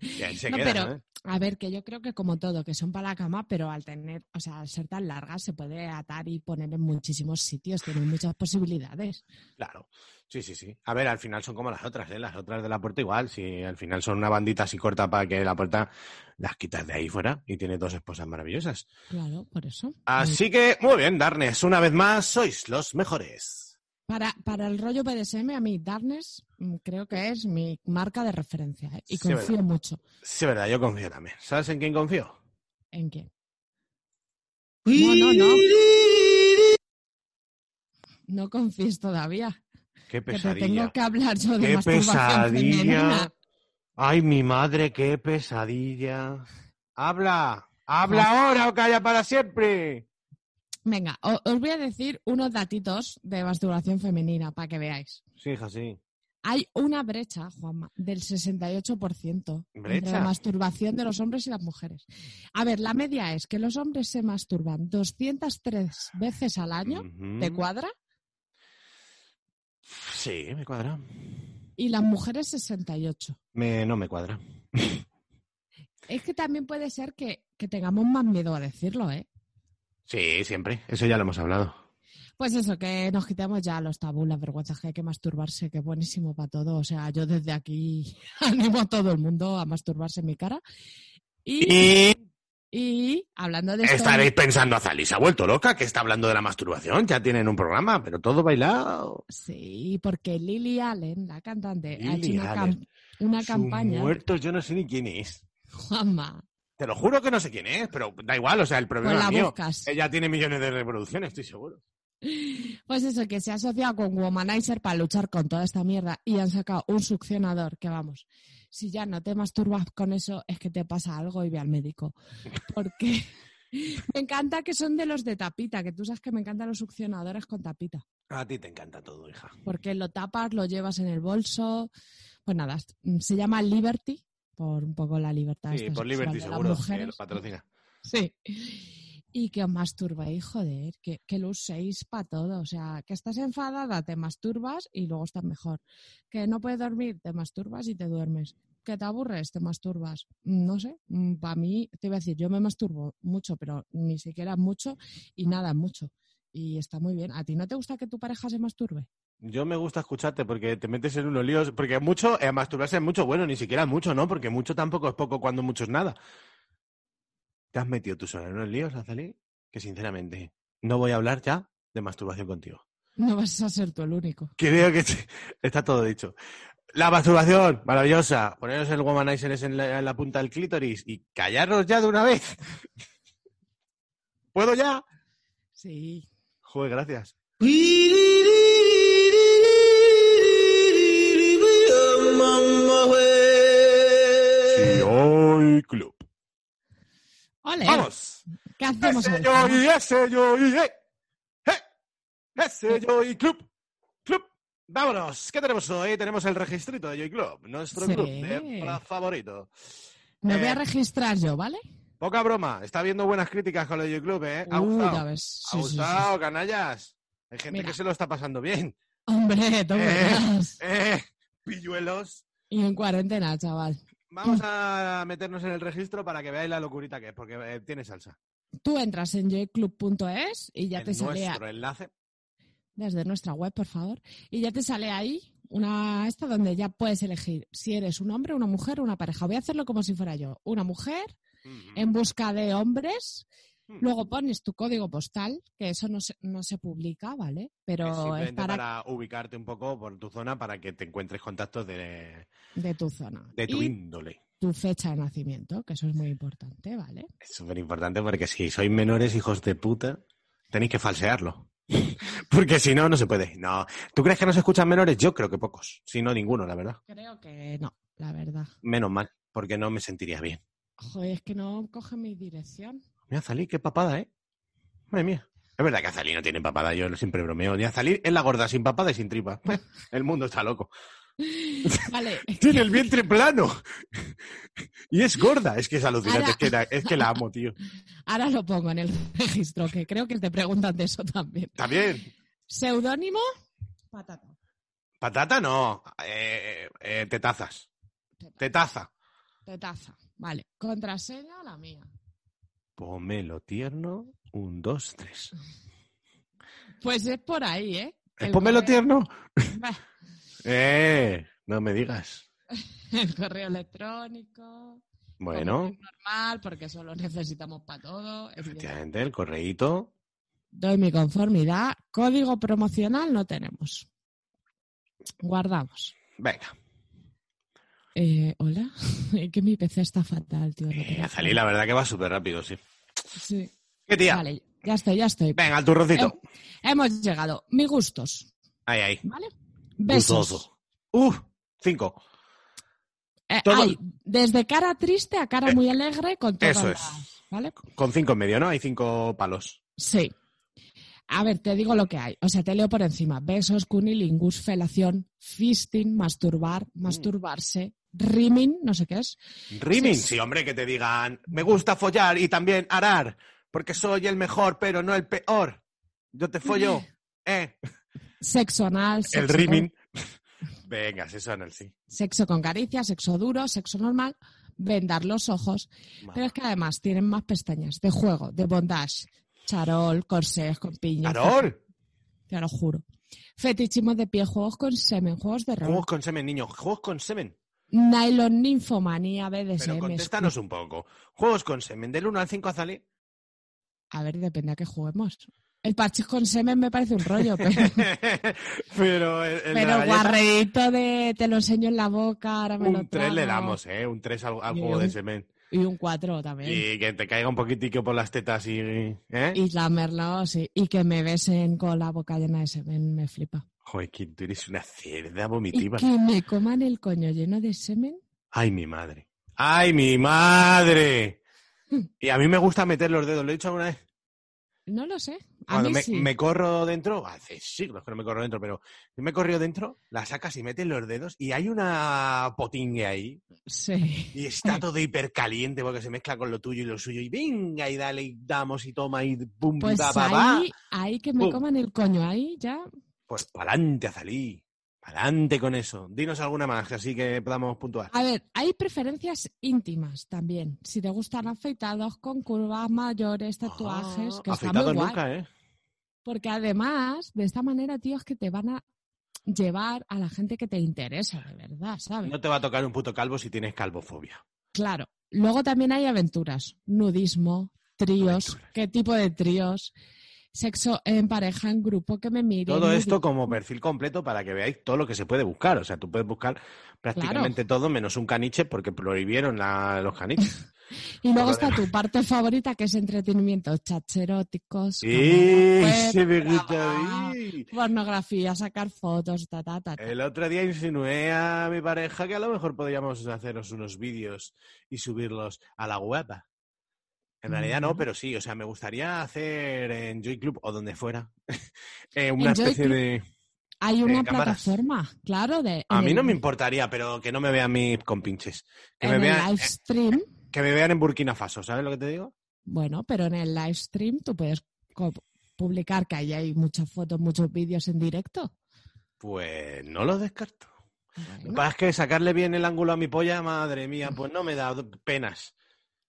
Speaker 2: Y ahí se
Speaker 3: No,
Speaker 2: queda,
Speaker 3: pero-
Speaker 2: ¿eh?
Speaker 3: A ver, que yo creo que como todo, que son para la cama, pero al tener, o sea, al ser tan largas, se puede atar y poner en muchísimos sitios, tienen muchas posibilidades.
Speaker 2: Claro. Sí, sí, sí. A ver, al final son como las otras, ¿eh? Las otras de la puerta igual. Si al final son una bandita así corta para que la puerta las quitas de ahí fuera y tiene dos esposas maravillosas.
Speaker 3: Claro, por eso.
Speaker 2: Así que, muy bien, Darnes, una vez más, sois los mejores.
Speaker 3: Para, para el rollo BDSM, a mí Darkness mm, creo que es mi marca de referencia ¿eh? y
Speaker 2: Sí,
Speaker 3: confío
Speaker 2: verdad.
Speaker 3: mucho
Speaker 2: Sí, verdad, yo confío también. ¿Sabes en quién confío?
Speaker 3: en que. No, no, no. No confíes todavía.
Speaker 2: Qué
Speaker 3: Que te
Speaker 2: pesadilla.
Speaker 3: tengo que hablar yo de
Speaker 2: Qué pesadilla.
Speaker 3: femenina.
Speaker 2: Ay, mi madre, qué pesadilla. Habla, habla ahora o calla para siempre.
Speaker 3: Venga, os voy a decir unos datitos de masturbación femenina para que veáis.
Speaker 2: Sí, hija, sí.
Speaker 3: Hay una brecha, Juanma, del 68% entre
Speaker 2: ¿Brecha?
Speaker 3: la masturbación de los hombres y las mujeres. A ver, la media es que los hombres se masturban 203 veces al año,
Speaker 2: Ujú.
Speaker 3: ¿te cuadra?
Speaker 2: Sí, me cuadra.
Speaker 3: Y las mujeres 68.
Speaker 2: Me, no me cuadra.
Speaker 3: Es que también puede ser que, que tengamos más miedo a decirlo, ¿eh?
Speaker 2: Sí, siempre. Eso ya lo hemos hablado.
Speaker 3: Pues eso, que nos quitemos ya los tabús, las vergüenzas, que hay que masturbarse, que es buenísimo para todo. O sea, yo desde aquí animo a todo el mundo a masturbarse en mi cara. Y,
Speaker 2: Y
Speaker 3: y hablando de esto,
Speaker 2: estaréis pensando, Azali se ha vuelto loca, que está hablando de la masturbación. Ya tienen un programa, pero todo bailado.
Speaker 3: Sí, porque Lily Allen, la cantante, ha hecho
Speaker 2: Lily
Speaker 3: una,
Speaker 2: Allen.
Speaker 3: cam- una
Speaker 2: Su
Speaker 3: campaña.
Speaker 2: muerto, yo no sé ni quién es.
Speaker 3: Juanma,
Speaker 2: Te lo juro que no sé quién es, pero da igual, o sea, el problema
Speaker 3: Pues
Speaker 2: es mío.
Speaker 3: buscas.
Speaker 2: Ella tiene millones de reproducciones, estoy seguro.
Speaker 3: pues eso, que se ha asociado con Womanizer para luchar con toda esta mierda y han sacado un succionador que vamos, si ya no te masturbas con eso es que te pasa algo y ve al médico. Porque me encanta que son de los de tapita, que tú sabes que me encantan los succionadores con tapita.
Speaker 2: A ti te encanta todo, hija.
Speaker 3: Porque lo tapas, lo llevas en el bolso. Pues nada, se llama Liberty, por un poco la libertad.
Speaker 2: Sí, por Liberty
Speaker 3: de las
Speaker 2: seguro, que lo patrocina.
Speaker 3: Sí. Y que os masturbéis, joder, que, que lo uséis para todo. O sea, que estás enfadada, te masturbas y luego estás mejor. Que no puedes dormir, te masturbas y te duermes. Que te aburres, te masturbas. No sé, para mí, te iba a decir, yo me masturbo mucho, pero ni siquiera mucho y nada mucho. Y está muy bien. ¿A ti no te gusta que tu pareja se masturbe?
Speaker 2: Yo me gusta escucharte porque te metes en unos líos. Porque mucho, eh, masturbarse es mucho, bueno, ni siquiera mucho, ¿no? Porque mucho tampoco es poco cuando mucho es nada. ¿Te has metido tú sola en unos líos, Azalí? Que sinceramente, no voy a hablar ya de masturbación contigo.
Speaker 3: No vas a ser tú el único.
Speaker 2: Creo que te- está todo dicho. La masturbación, maravillosa. Poneros el womanizer en la, en la punta del clítoris y callaros ya de una vez. ¿Puedo ya?
Speaker 3: Sí.
Speaker 2: Joder, gracias.
Speaker 3: ¿Qué hacemos
Speaker 2: Ese
Speaker 3: hoy?
Speaker 2: yo y ese yo y eh. ¡Eh! Ese yo y club. Club. Vámonos. ¿Qué tenemos hoy? Tenemos el registrito de Joy Club, nuestro
Speaker 3: Sí.
Speaker 2: club de favorito.
Speaker 3: Me voy
Speaker 2: Eh,
Speaker 3: a registrar yo, ¿vale?
Speaker 2: Poca broma. Está habiendo buenas críticas con el Joy Club, ¿eh? Ha
Speaker 3: Uh,
Speaker 2: gustado.
Speaker 3: ves.
Speaker 2: Ha
Speaker 3: sí,
Speaker 2: gustado, canallas. Hay gente
Speaker 3: Mira.
Speaker 2: que se lo está pasando bien.
Speaker 3: Hombre, tú
Speaker 2: Eh. Eh, pilluelos.
Speaker 3: Y en cuarentena, chaval.
Speaker 2: Vamos a meternos en el registro para que veáis la locurita que es, porque eh, tiene salsa.
Speaker 3: Tú entras en joyclub.es y ya te sale a-
Speaker 2: nuestro enlace.
Speaker 3: desde nuestra web, por favor, y ya te sale ahí una esta donde ya puedes elegir si eres un hombre, una mujer o una pareja. Voy a hacerlo como si fuera yo, una mujer en busca de hombres.
Speaker 2: Mm.
Speaker 3: Luego pones tu código postal, que eso no se, no se publica, ¿vale? Pero es para,
Speaker 2: para... ubicarte un poco por tu zona para que te encuentres contactos de,
Speaker 3: de tu zona.
Speaker 2: de tu
Speaker 3: y
Speaker 2: índole.
Speaker 3: Tu fecha de nacimiento, que eso es muy importante, ¿vale?
Speaker 2: Es súper importante porque si sois menores hijos de puta, tenéis que falsearlo. porque si no, no se puede. No. ¿Tú crees que no se escuchan menores? Yo creo que pocos. Si no, ninguno, la verdad.
Speaker 3: Creo que no, la verdad.
Speaker 2: Menos mal, porque no me sentiría bien.
Speaker 3: Joder, es que no coge mi dirección.
Speaker 2: Mira, Azalí, qué papada, ¿eh? Madre mía. Es verdad que Azalí no tiene papada, yo siempre bromeo. Ni Azalí es la gorda, sin papada y sin tripa. El mundo está loco.
Speaker 3: Vale,
Speaker 2: Tiene el vientre plano. Y es gorda. Es que es alucinante.
Speaker 3: Ahora-
Speaker 2: Es, que la, es que la amo, tío.
Speaker 3: ahora lo pongo en el registro, que creo que te preguntan de eso también.
Speaker 2: También.
Speaker 3: Seudónimo, patata.
Speaker 2: Patata no. Eh, eh, tetazas. Tetaza.
Speaker 3: Tetaza. Vale, contraseña la mía.
Speaker 2: Pomelo tierno. Un, dos, tres.
Speaker 3: Pues es por ahí, ¿eh?
Speaker 2: ¿Es
Speaker 3: El
Speaker 2: pomelo tierno? Eh, no me digas.
Speaker 3: El correo electrónico.
Speaker 2: Bueno,
Speaker 3: normal, porque eso lo necesitamos para todo.
Speaker 2: efectivamente, el correíto.
Speaker 3: Doy mi conformidad. Código promocional no tenemos. Guardamos.
Speaker 2: Venga.
Speaker 3: Eh, Hola. Es que mi PC está fatal, tío. no
Speaker 2: Eh, la verdad que va súper rápido, sí.
Speaker 3: Sí.
Speaker 2: ¿Qué tía?
Speaker 3: Vale, ya estoy, ya estoy.
Speaker 2: Venga, al turroncito.
Speaker 3: Hemos llegado. Mis gustos,
Speaker 2: Ahí, ahí.
Speaker 3: ¿vale? Besos.
Speaker 2: Gustoso. Uf, cinco.
Speaker 3: Eh,
Speaker 2: Todo-
Speaker 3: hay desde cara triste a cara muy alegre con todas
Speaker 2: eso
Speaker 3: las-
Speaker 2: es.
Speaker 3: ¿Vale?
Speaker 2: Con cinco en medio, ¿no? Hay cinco palos.
Speaker 3: Sí. A ver, te digo lo que hay. O sea, te leo por encima. Besos, cunilingus, felación, fisting, masturbar,
Speaker 2: Mm.
Speaker 3: masturbarse, rimming, no sé qué es.
Speaker 2: Rimming,
Speaker 3: Sí.
Speaker 2: sí, hombre, que te digan, me gusta follar y también arar, porque soy el mejor, pero no el peor. Yo te follo, ¿eh?
Speaker 3: Sexo anal, sexo,
Speaker 2: El
Speaker 3: con,
Speaker 2: rimming. Venga, se suena el sí.
Speaker 3: sexo con caricia, sexo duro, sexo normal, vendar los ojos. Pero es que además tienen más pestañas de juego, de bondage, charol, corsés con piña.
Speaker 2: ¡Carol!
Speaker 3: Te lo juro. Fetichismo de pie, juegos con semen, juegos de rol.
Speaker 2: Juegos con semen, niño. Juegos con semen.
Speaker 3: Nylon, ninfomanía,
Speaker 2: Pero
Speaker 3: BDSM.
Speaker 2: contéstanos un poco. Juegos con semen. Del 1 al 5, Azalí.
Speaker 3: A ver, depende a qué juguemos. El parchís con semen me parece un rollo, pero,
Speaker 2: pero el, el
Speaker 3: pero guarreíto de te lo enseño en la boca, ahora me lo
Speaker 2: un 3 le damos, ¿eh? Un 3 al, al
Speaker 3: Y
Speaker 2: juego de
Speaker 3: un-
Speaker 2: semen.
Speaker 3: Y un 4 también.
Speaker 2: Y que te caiga un poquitico por las tetas y... ¿eh?
Speaker 3: Y lamerlo, sí. Y que me besen con la boca llena de semen, me flipa.
Speaker 2: Joder, que tú eres una cerda
Speaker 3: Y
Speaker 2: vomitiva.
Speaker 3: que me coman el coño lleno de semen.
Speaker 2: Ay, mi madre. ¡Ay, mi madre! Y a mí me gusta meter los dedos. ¿Lo he dicho alguna vez?
Speaker 3: No lo sé.
Speaker 2: Cuando me,
Speaker 3: sí.
Speaker 2: me corro dentro, hace siglos que no me corro dentro, pero me corrió dentro, la sacas y metes los dedos y hay una potingue ahí
Speaker 3: Sí.
Speaker 2: y está todo hipercaliente porque se mezcla con lo tuyo y lo suyo y venga y dale y damos y toma y pum,
Speaker 3: Pues
Speaker 2: ba, ba, ba.
Speaker 3: ahí, ahí que me
Speaker 2: Pum.
Speaker 3: coman el coño, ahí ya.
Speaker 2: Pues pa'lante, Azalí. Pa'lante con eso. Dinos alguna más, así que podamos puntuar.
Speaker 3: A ver, hay preferencias íntimas también. Si te gustan afeitados, con curvas mayores, tatuajes,
Speaker 2: Ah,
Speaker 3: que está muy guay.
Speaker 2: nunca, ¿eh?
Speaker 3: Porque además, de esta manera, tío, es que te van a llevar a la gente que te interesa, de verdad, ¿sabes?
Speaker 2: No te va a tocar un puto calvo si tienes calvofobia.
Speaker 3: Claro. Luego también hay aventuras, nudismo, tríos,
Speaker 2: Aventuras.
Speaker 3: qué tipo de tríos, sexo en pareja, en grupo, que me miren.
Speaker 2: Todo esto como perfil completo para que veáis todo lo que se puede buscar. O sea, tú puedes buscar prácticamente todo menos un caniche porque prohibieron la- los caniches.
Speaker 3: Y luego está tu parte favorita, que es entretenimiento, chats eróticos,
Speaker 2: Sí, me gusta mí.
Speaker 3: pornografía, sacar fotos, ta, ta, ta. ta.
Speaker 2: El otro día insinué a mi pareja que a lo mejor podríamos haceros unos vídeos y subirlos a la web. En realidad no, pero sí, o sea, me gustaría hacer en Joy Club o donde fuera eh, una especie
Speaker 3: Club
Speaker 2: de...
Speaker 3: Hay una plataforma, claro, de.
Speaker 2: A mí no me importaría, pero que no me vean mis compinches. Que
Speaker 3: En
Speaker 2: me,
Speaker 3: el
Speaker 2: vean,
Speaker 3: live
Speaker 2: eh,
Speaker 3: stream,
Speaker 2: que me vean en Burkina Faso, ¿sabes lo que te digo?
Speaker 3: bueno, pero en el live stream tú puedes publicar que ahí hay muchas fotos, muchos vídeos en directo.
Speaker 2: Pues no lo descarto. Lo que
Speaker 3: Bueno,
Speaker 2: pasa es que sacarle bien el ángulo a mi polla, madre mía, pues no me da penas.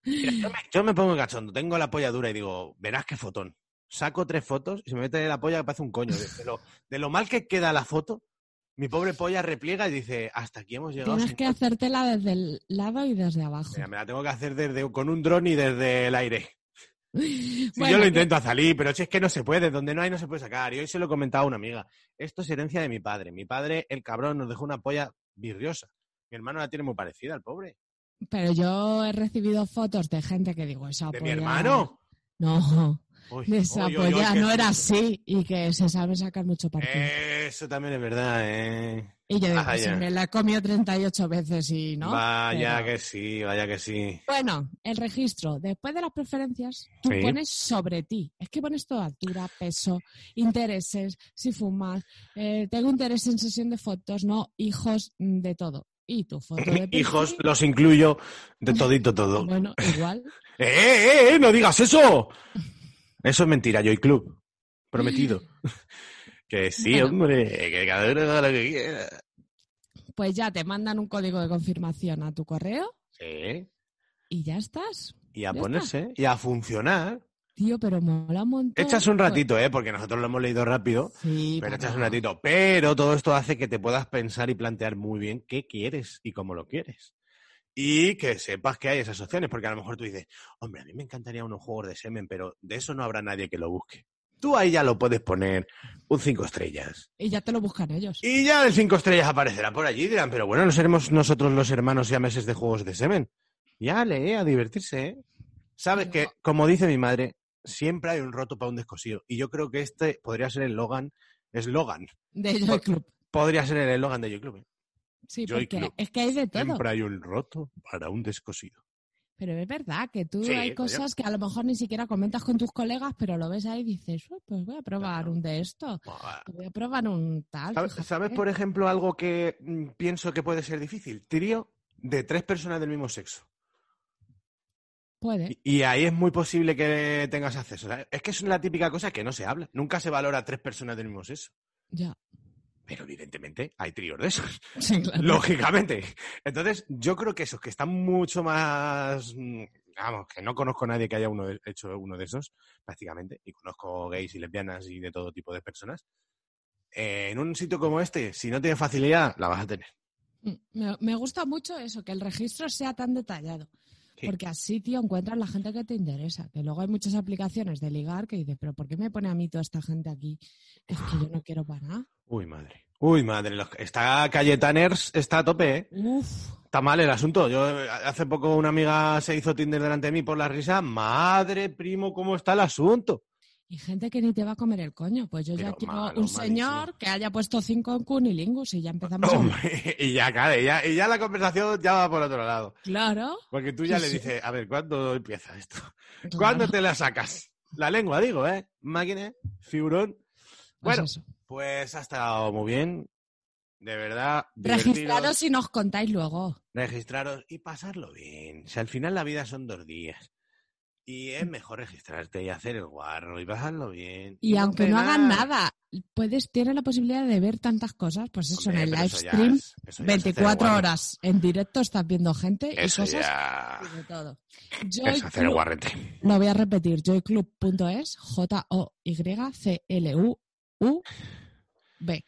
Speaker 2: Mira, yo, me, yo me pongo cachondo, tengo la polla dura y digo, verás qué fotón. Saco tres fotos y se me mete la polla que parece un coño. De, lo, de lo mal que queda la foto, mi pobre polla repliega y dice, hasta aquí hemos llegado.
Speaker 3: Tienes que
Speaker 2: foto".
Speaker 3: hacértela desde el lado y desde abajo.
Speaker 2: Mira, me la tengo que hacer desde, con un dron y desde el aire.
Speaker 3: Bueno,
Speaker 2: yo lo intento salir, pero si es que no se puede, donde no hay no se puede sacar. Y hoy se lo he comentado a una amiga. Esto es herencia de mi padre. Mi padre, el cabrón, nos dejó una polla virriosa. Mi hermano la tiene muy parecida, el pobre.
Speaker 3: Pero yo he recibido fotos de gente que digo, esa
Speaker 2: ¿De mi hermano?
Speaker 3: No,
Speaker 2: Uy,
Speaker 3: de esa
Speaker 2: uy, uy, uy,
Speaker 3: polla
Speaker 2: que
Speaker 3: no era así y que se sabe sacar mucho partido.
Speaker 2: Eso también es verdad, ¿eh?
Speaker 3: y yo digo, si me la he comido 38 veces y no.
Speaker 2: vaya
Speaker 3: pero-
Speaker 2: que sí, vaya que sí.
Speaker 3: Bueno, el registro. Después de las preferencias, tú
Speaker 2: Sí.
Speaker 3: pones sobre ti. Es que pones toda altura, peso, intereses, si fumas. eh, tengo interés en sesión de fotos, no hijos, mm, de todo. Y tu foto de
Speaker 2: Hijos, los incluyo de todito todo.
Speaker 3: Bueno, igual.
Speaker 2: ¡Eh, eh, eh! ¡No digas eso! Eso es mentira, Joy Club. Prometido. que sí,
Speaker 3: Bueno.
Speaker 2: hombre, que cada uno haga lo que quiera.
Speaker 3: Pues ya te mandan un código de confirmación a tu correo
Speaker 2: Sí.
Speaker 3: y ya estás.
Speaker 2: Y a
Speaker 3: Ya
Speaker 2: ponerse, y a funcionar.
Speaker 3: Tío, pero mola un montón.
Speaker 2: Echas un ratito, ¿eh? Porque nosotros lo hemos leído rápido.
Speaker 3: Sí,
Speaker 2: Pero echas un ratito. Pero todo esto hace que te puedas pensar y plantear muy bien qué quieres y cómo lo quieres. Y que sepas que hay esas opciones, porque a lo mejor tú dices, hombre, a mí me encantaría unos juegos de semen, pero de eso no habrá nadie que lo busque. Tú ahí ya lo puedes poner un 5 estrellas.
Speaker 3: Y ya te lo buscan ellos.
Speaker 2: Y ya el 5 estrellas aparecerá por allí y dirán, pero bueno, no seremos nosotros los hermanos y meses de juegos de semen. Ya le, a divertirse, ¿eh? Sabes que, como dice mi madre, siempre hay un roto para un descosido. Y yo creo que este podría ser el Logan, eslogan.
Speaker 3: De Joy Club.
Speaker 2: Podría ser el eslogan de Joy Club. ¿eh?
Speaker 3: Sí,
Speaker 2: Joy
Speaker 3: porque
Speaker 2: Club.
Speaker 3: es que hay de todo.
Speaker 2: Siempre hay un roto para un descosido.
Speaker 3: Pero es verdad que tú
Speaker 2: Sí,
Speaker 3: hay cosas que a lo mejor ni siquiera comentas con tus colegas, pero lo ves ahí y dices, "Uy, pues voy a probar
Speaker 2: Claro.
Speaker 3: un de esto, voy a probar un tal.
Speaker 2: ¿Sabes,
Speaker 3: fíjate".
Speaker 2: sabes, por ejemplo, algo que mm, pienso que puede ser difícil? Trío de tres personas del mismo sexo.
Speaker 3: Puede.
Speaker 2: Y, ahí es muy posible que tengas acceso. Es que es la típica cosa que no se habla. Nunca se valora a tres personas del mismo sexo.
Speaker 3: Ya.
Speaker 2: Pero evidentemente hay tríos de esos.
Speaker 3: Sí, claro.
Speaker 2: Lógicamente. Entonces, yo creo que esos que están mucho más. mm, Vamos, que no conozco a nadie que haya uno de- hecho uno de esos, prácticamente. Y conozco gays y lesbianas y de todo tipo de personas. Eh, en un sitio como este, si no tienes facilidad, la vas a tener.
Speaker 3: Mm, Me, me gusta mucho eso, que el registro sea tan detallado.
Speaker 2: Sí.
Speaker 3: Porque así, tío, encuentras la gente que te interesa. Que luego hay muchas aplicaciones de ligar que dices, pero ¿por qué me pone a mí toda esta gente aquí? Es que yo no quiero para nada.
Speaker 2: Uy, madre. Uy, madre. Está Cayetaners, está a tope, ¿eh?
Speaker 3: Uf.
Speaker 2: Está mal el asunto. Yo hace poco una amiga se hizo Tinder delante de mí por la risa. Madre, primo, ¿cómo está el asunto?
Speaker 3: Y gente que ni te va a comer el coño. Pues yo ya quiero
Speaker 2: malo,
Speaker 3: un
Speaker 2: malísimo.
Speaker 3: señor que haya puesto cinco en Cunilingus y ya empezamos a...
Speaker 2: Y ya ya, y ya la conversación ya va por otro lado.
Speaker 3: Claro.
Speaker 2: Porque tú ya
Speaker 3: Sí,
Speaker 2: le
Speaker 3: sí.
Speaker 2: dices, a ver, ¿cuándo empieza esto?
Speaker 3: claro.
Speaker 2: ¿Cuándo te la sacas? La lengua, digo, ¿eh? Máquina, figurón.
Speaker 3: Pues
Speaker 2: Bueno, pues ha estado muy bien. De verdad.
Speaker 3: Registraros y nos contáis luego.
Speaker 2: registraros y pasarlo bien. Si al final la vida son dos días. Y es mejor registrarte y hacer el guarro y pasarlo bien.
Speaker 3: Y aunque no hagan nada, puedes tienes la posibilidad de ver tantas cosas. Pues eso,
Speaker 2: Hombre,
Speaker 3: en el live stream,
Speaker 2: es- eso ya es hacer el
Speaker 3: 24
Speaker 2: guarro.
Speaker 3: horas en directo estás viendo gente y
Speaker 2: Eso
Speaker 3: cosas
Speaker 2: ya
Speaker 3: y de todo.
Speaker 2: es hacer el guarrete.
Speaker 3: Lo voy a repetir, joyclub.es, J-O-Y-C-L-U-U-B.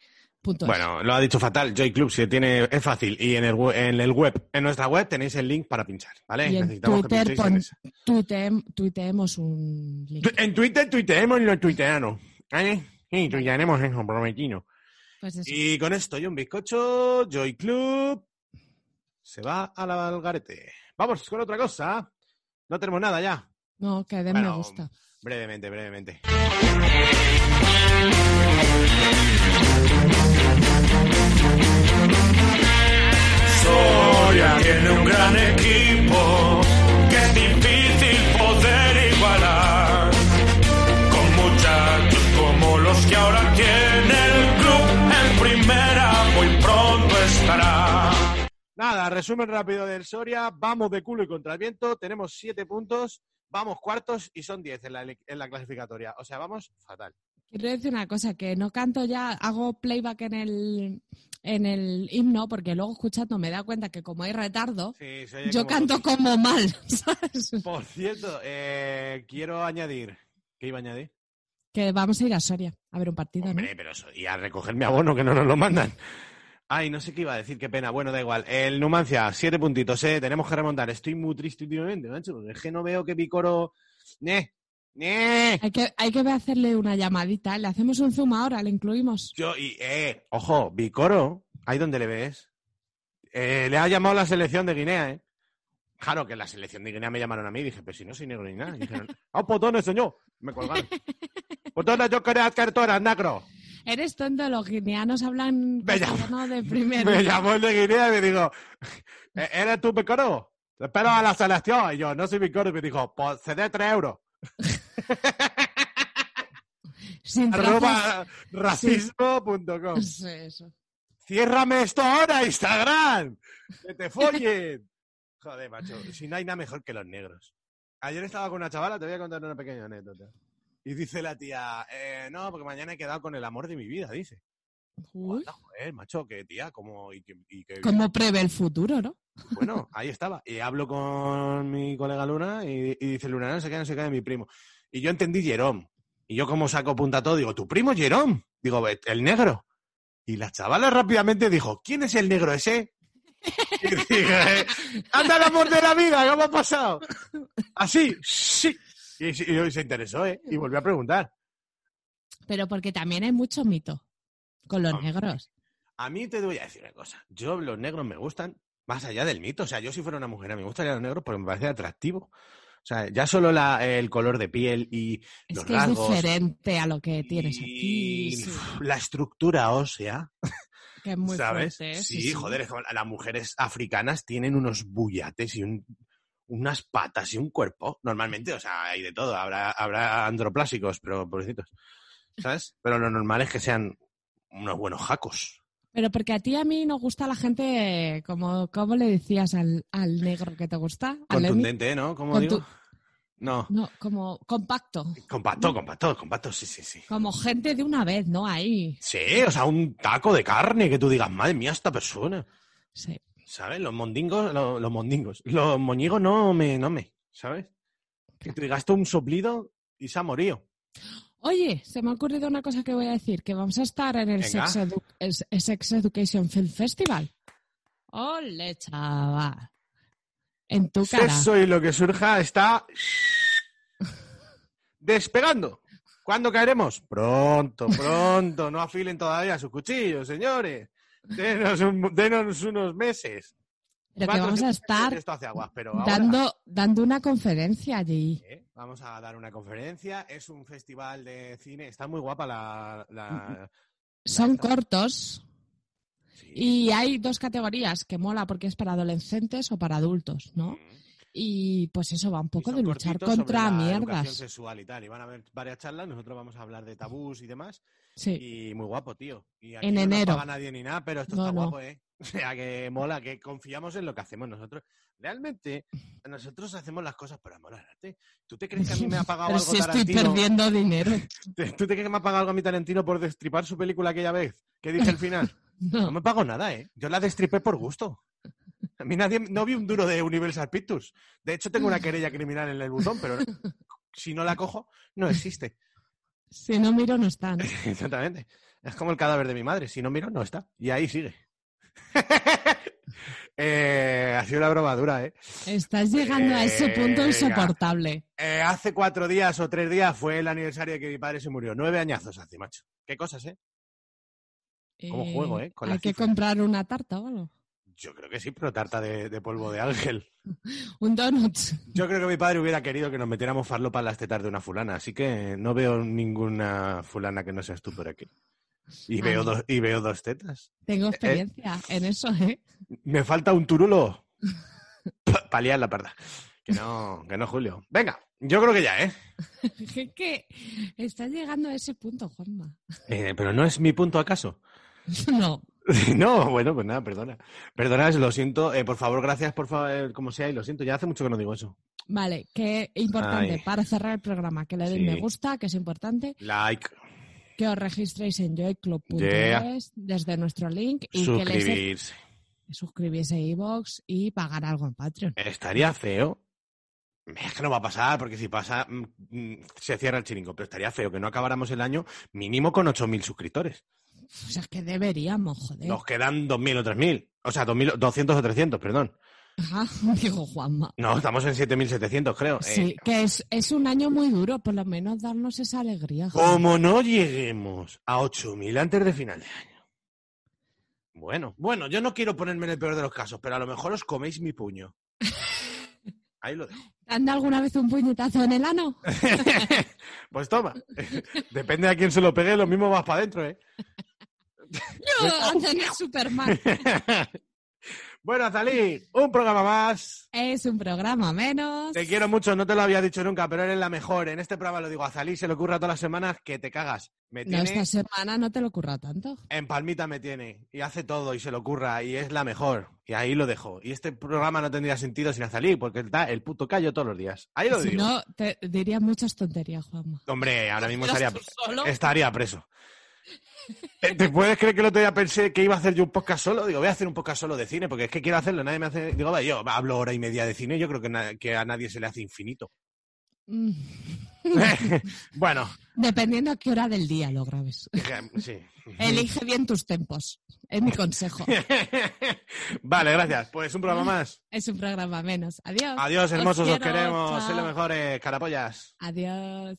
Speaker 3: Punto es.
Speaker 2: Bueno, lo ha dicho fatal. Joy Club, si tiene, es fácil. Y en el, en el web, en nuestra web tenéis el link para pinchar, ¿vale?
Speaker 3: Y en
Speaker 2: Necesitamos que
Speaker 3: Twitter
Speaker 2: pinchéis en esa.
Speaker 3: tuiteemos un link.
Speaker 2: En Twitter tuiteemos los tuiteanos. ¿Vale? Sí, tuitearemos eso, prometido.
Speaker 3: Pues eso.
Speaker 2: Y con esto y un bizcocho, Joy Club se va a la algarete. Vamos con otra cosa. No tenemos nada ya.
Speaker 3: No, que den
Speaker 2: Bueno,
Speaker 3: me gusta.
Speaker 2: Brevemente, brevemente.
Speaker 6: Soria tiene un gran equipo que es difícil poder igualar. Con muchachos como los que ahora tiene el club en primera, muy pronto estará.
Speaker 2: Nada, resumen rápido del Soria. Vamos de culo y contra el viento. Tenemos siete puntos. Vamos cuartos y son diez en la, en la clasificatoria. O sea, vamos fatal.
Speaker 3: Quiero decir una cosa, que no canto ya, hago playback en el, en el himno, porque luego escuchando me da cuenta que como hay retardo,
Speaker 2: Sí,
Speaker 3: yo
Speaker 2: como
Speaker 3: canto como mal, ¿sabes?
Speaker 2: Por cierto, eh, quiero añadir. ¿Qué iba a añadir?
Speaker 3: Que vamos a ir a Soria a ver un partido, ¿no?
Speaker 2: Hombre, pero eso, y a recoger mi abono que no nos lo mandan. Ay, no sé qué iba a decir, qué pena. Bueno, da igual. El Numancia, siete puntitos, eh. Tenemos que remontar. Estoy muy triste últimamente, macho, porque es que no veo que Picoro. ¡Ne! ¡Ne!
Speaker 3: Hay que, hay que hacerle una llamadita. Le hacemos un zoom ahora, le incluimos.
Speaker 2: Yo, y, eh, ojo, Vicoro, ahí donde le ves, eh, le ha llamado la selección de Guinea, ¿eh? Claro, que la selección de Guinea me llamaron a mí. Dije, pero si no soy negro ni nada. Y dijeron, ¡ah, potones, señor! Me colgaron. Potones, yo quería eras negro.
Speaker 3: Eres tonto, los guineanos hablan
Speaker 2: Me
Speaker 3: castellano de primero.
Speaker 2: Me llamó el de Guinea y me dijo, "¿E- ¿eres tú Vicoro? Te espero a la selección. Y yo, no soy Vicoro. Y me dijo, pues cede 3 euros.
Speaker 3: Sin.
Speaker 2: Arroba racismo.com.
Speaker 3: Sí, eso.
Speaker 2: Ciérrame esto ahora, Instagram. Que te follen. Joder, macho. Si no hay nada mejor que los negros. Ayer estaba con una chavala, te voy a contar una pequeña anécdota. Y dice la tía, eh, no, porque mañana he quedado con el amor de mi vida, dice.
Speaker 3: Uy,
Speaker 2: joder, macho, que tía, como... Y que, y que-
Speaker 3: ¿Cómo prevé el futuro, no?
Speaker 2: Bueno, ahí estaba. Y hablo con mi colega Luna y, y dice Luna, no sé qué, no sé qué de mi primo. Y yo entendí Jerome. Y yo como saco punta todo, digo, ¿tu primo Jerome? Digo, "Ve, el negro. Y la chavala rápidamente dijo, ¿quién es el negro ese? Y dije, anda el amor de la vida, ¿cómo ha pasado? Así, sí. Y, y se interesó, ¿eh? Y volvió a preguntar.
Speaker 3: Pero porque también hay mucho mito con los negros.
Speaker 2: A mí te voy a decir una cosa. Yo, los negros me gustan más allá del mito. O sea, yo si fuera una mujer, a mí me gustarían los negros porque me parece atractivo. O sea, ya solo la- el color de piel y
Speaker 3: Es
Speaker 2: los
Speaker 3: que
Speaker 2: rasgos.
Speaker 3: es diferente a lo que tienes aquí. sí,
Speaker 2: la estructura ósea,
Speaker 3: que es muy
Speaker 2: ¿sabes?
Speaker 3: fuerte. ¿eh?
Speaker 2: sí, joder, es como las mujeres africanas tienen unos bullates y un- unas patas y un cuerpo. Normalmente, o sea, hay de todo. Habrá, habrá androplásicos, pero pobrecitos. ¿Sabes? Pero lo normal es que sean unos buenos jacos.
Speaker 3: Pero porque a ti a mí nos gusta la gente, como ¿cómo le decías al, al negro que te gusta?
Speaker 2: Contundente, ¿no? ¿Cómo
Speaker 3: Con
Speaker 2: digo? No.
Speaker 3: No, como compacto.
Speaker 2: Compacto, compacto, compacto, sí, sí, sí.
Speaker 3: Como gente de una vez, ¿no? Ahí.
Speaker 2: Sí, o sea, un taco de carne que tú digas, madre mía, esta persona.
Speaker 3: Sí.
Speaker 2: ¿Sabes? Los mondingos, lo- los, mondingos. Los moñigos no me, no me, ¿sabes? Que tú digas esto un soplido y se ha morido.
Speaker 3: Oye, se me ha ocurrido una cosa que voy a decir, que vamos a estar en el. Sex, Edu- es Sex Education Film Festival. ¡Ole, chaval! En tu cara.
Speaker 2: Y lo que surja está despegando. ¿Cuándo caeremos? Pronto, pronto. No afilen todavía sus cuchillos, señores. Denos, un- denos unos meses.
Speaker 3: Pero que vamos a estar
Speaker 2: Esto hace aguas, pero ahora-
Speaker 3: dando, dando una conferencia allí.
Speaker 2: ¿eh? Vamos a dar una conferencia. Es un festival de cine. Está muy guapa la. la-
Speaker 3: Son cortos
Speaker 2: Sí.
Speaker 3: y hay dos categorías que mola porque es para adolescentes o para adultos, ¿no?
Speaker 2: Mm.
Speaker 3: Y pues eso va un poco de luchar contra
Speaker 2: sobre la educación
Speaker 3: mierdas.
Speaker 2: sexual y tal. Y van a haber varias charlas. Nosotros vamos a hablar de tabús y demás.
Speaker 3: Sí.
Speaker 2: Y muy guapo, tío. Y aquí
Speaker 3: En
Speaker 2: no
Speaker 3: enero.
Speaker 2: nos paga nadie ni nada, pero esto
Speaker 3: No,
Speaker 2: está
Speaker 3: no.
Speaker 2: guapo, ¿eh? O sea, que mola, que confiamos en lo que hacemos nosotros. Realmente, nosotros hacemos las cosas por amor al arte. ¿Tú te crees que a mí me ha pagado
Speaker 3: Pero
Speaker 2: algo
Speaker 3: si estoy
Speaker 2: Tarantino?
Speaker 3: perdiendo dinero.
Speaker 2: ¿Te- ¿Tú te crees que me ha pagado algo a mi Tarantino por destripar su película aquella vez? que dije al final? No
Speaker 3: No.
Speaker 2: me pago nada, ¿eh? Yo la destripé por gusto. A mí nadie, no vi un duro de Universal Pictures. De hecho, tengo una querella criminal en el buzón, pero si no la cojo, no existe.
Speaker 3: Si no miro, no está. ¿no?
Speaker 2: Exactamente. Es como el cadáver de mi madre. Si no miro, no está. Y ahí sigue. Eh, ha sido una broma dura, ¿eh?
Speaker 3: Estás llegando a ese punto
Speaker 2: Venga.
Speaker 3: insoportable.
Speaker 2: Eh, Hace cuatro días o tres días fue el aniversario de que mi padre se murió. Nueve añazos hace, macho. ¿Qué cosas, eh? ¿Cómo juego, eh? Con
Speaker 3: hay que comprar una tarta o algo.
Speaker 2: Yo creo que sí, pero tarta de, de polvo de ángel.
Speaker 3: Un donut.
Speaker 2: Yo creo que mi padre hubiera querido que nos metiéramos farlopa en las tetas de una fulana, así que no veo ninguna fulana que no seas tú por aquí. Y
Speaker 3: Ah,
Speaker 2: veo, dos, y veo dos tetas.
Speaker 3: Tengo experiencia en eso, ¿eh?
Speaker 2: Me falta un turulo. Pa- Paliar la parda. Que no, que no, Julio. Venga, yo creo que ya, ¿eh?
Speaker 3: Es que estás llegando a ese punto, Juanma.
Speaker 2: Eh, Pero no es mi punto acaso.
Speaker 3: No.
Speaker 2: No, bueno, pues nada, perdona. Perdona, lo siento. Eh, por favor, gracias, por favor, como sea, y lo siento. Ya hace mucho que no digo eso.
Speaker 3: Vale, que importante
Speaker 2: Ay.
Speaker 3: para cerrar el programa, que le den
Speaker 2: Sí.
Speaker 3: me gusta, que es importante.
Speaker 2: Like.
Speaker 3: que os registréis en joyclub.es
Speaker 2: Yeah.
Speaker 3: desde nuestro link y que les
Speaker 2: Suscribirse.
Speaker 3: suscribirse a iVoox y pagar algo en Patreon.
Speaker 2: Estaría feo. Es que no va a pasar, porque si pasa, mm, mm, se cierra el chiringo. Pero estaría feo que no acabáramos el año mínimo con 8.000 suscriptores.
Speaker 3: O sea, es que deberíamos, joder.
Speaker 2: Nos quedan 2.000 o 3.000. O sea, 2.000, 200 o 300, perdón.
Speaker 3: Ajá, dijo Juanma.
Speaker 2: No, estamos en 7.700, creo.
Speaker 3: Sí,
Speaker 2: Eh,
Speaker 3: que es, es un año muy duro, por lo menos darnos esa alegría. joder.
Speaker 2: como no lleguemos a 8.000 antes de final de año. Bueno, bueno, yo no quiero ponerme en el peor de los casos, pero a lo mejor os coméis mi puño. Ahí lo dejo.
Speaker 3: ¿Te han dado alguna vez un puñetazo en el ano?
Speaker 2: pues toma. Depende a quién se lo pegue, lo mismo vas para adentro, ¿eh?
Speaker 3: Anthony Superman.
Speaker 2: bueno, Azalí, un programa más.
Speaker 3: Es un programa menos.
Speaker 2: Te quiero mucho, no te lo había dicho nunca, pero eres la mejor. En este programa lo digo, Azalí se le ocurra todas las semanas que te cagas. Me
Speaker 3: No,
Speaker 2: tiene,
Speaker 3: esta semana no te lo ocurra tanto.
Speaker 2: en palmita me tiene, y hace todo, y se le ocurra, y es la mejor. Y ahí lo dejo. Y este programa no tendría sentido sin Azalí, porque está el puto callo todos los días. Ahí lo
Speaker 3: Si
Speaker 2: digo.
Speaker 3: no, te diría muchas tonterías, Juanma.
Speaker 2: Hombre, ahora mismo
Speaker 3: ¿Estás
Speaker 2: estaría, estaría preso. ¿Te puedes creer que el otro día pensé que iba a hacer yo un podcast solo? Digo, voy a hacer un podcast solo de cine, porque es que quiero hacerlo, nadie me hace... Digo, va, yo hablo hora y media de cine, yo creo que, a nadie se le hace infinito.
Speaker 3: Mm.
Speaker 2: bueno,
Speaker 3: Dependiendo a qué hora del día lo grabes.
Speaker 2: sí.
Speaker 3: Elige bien tus tempos. Es mi consejo.
Speaker 2: vale, gracias. Pues un programa más.
Speaker 3: Es un programa menos. Adiós.
Speaker 2: Adiós, hermosos, os,
Speaker 3: quiero,
Speaker 2: queremos. Sois los mejores, carapollas.
Speaker 3: Adiós.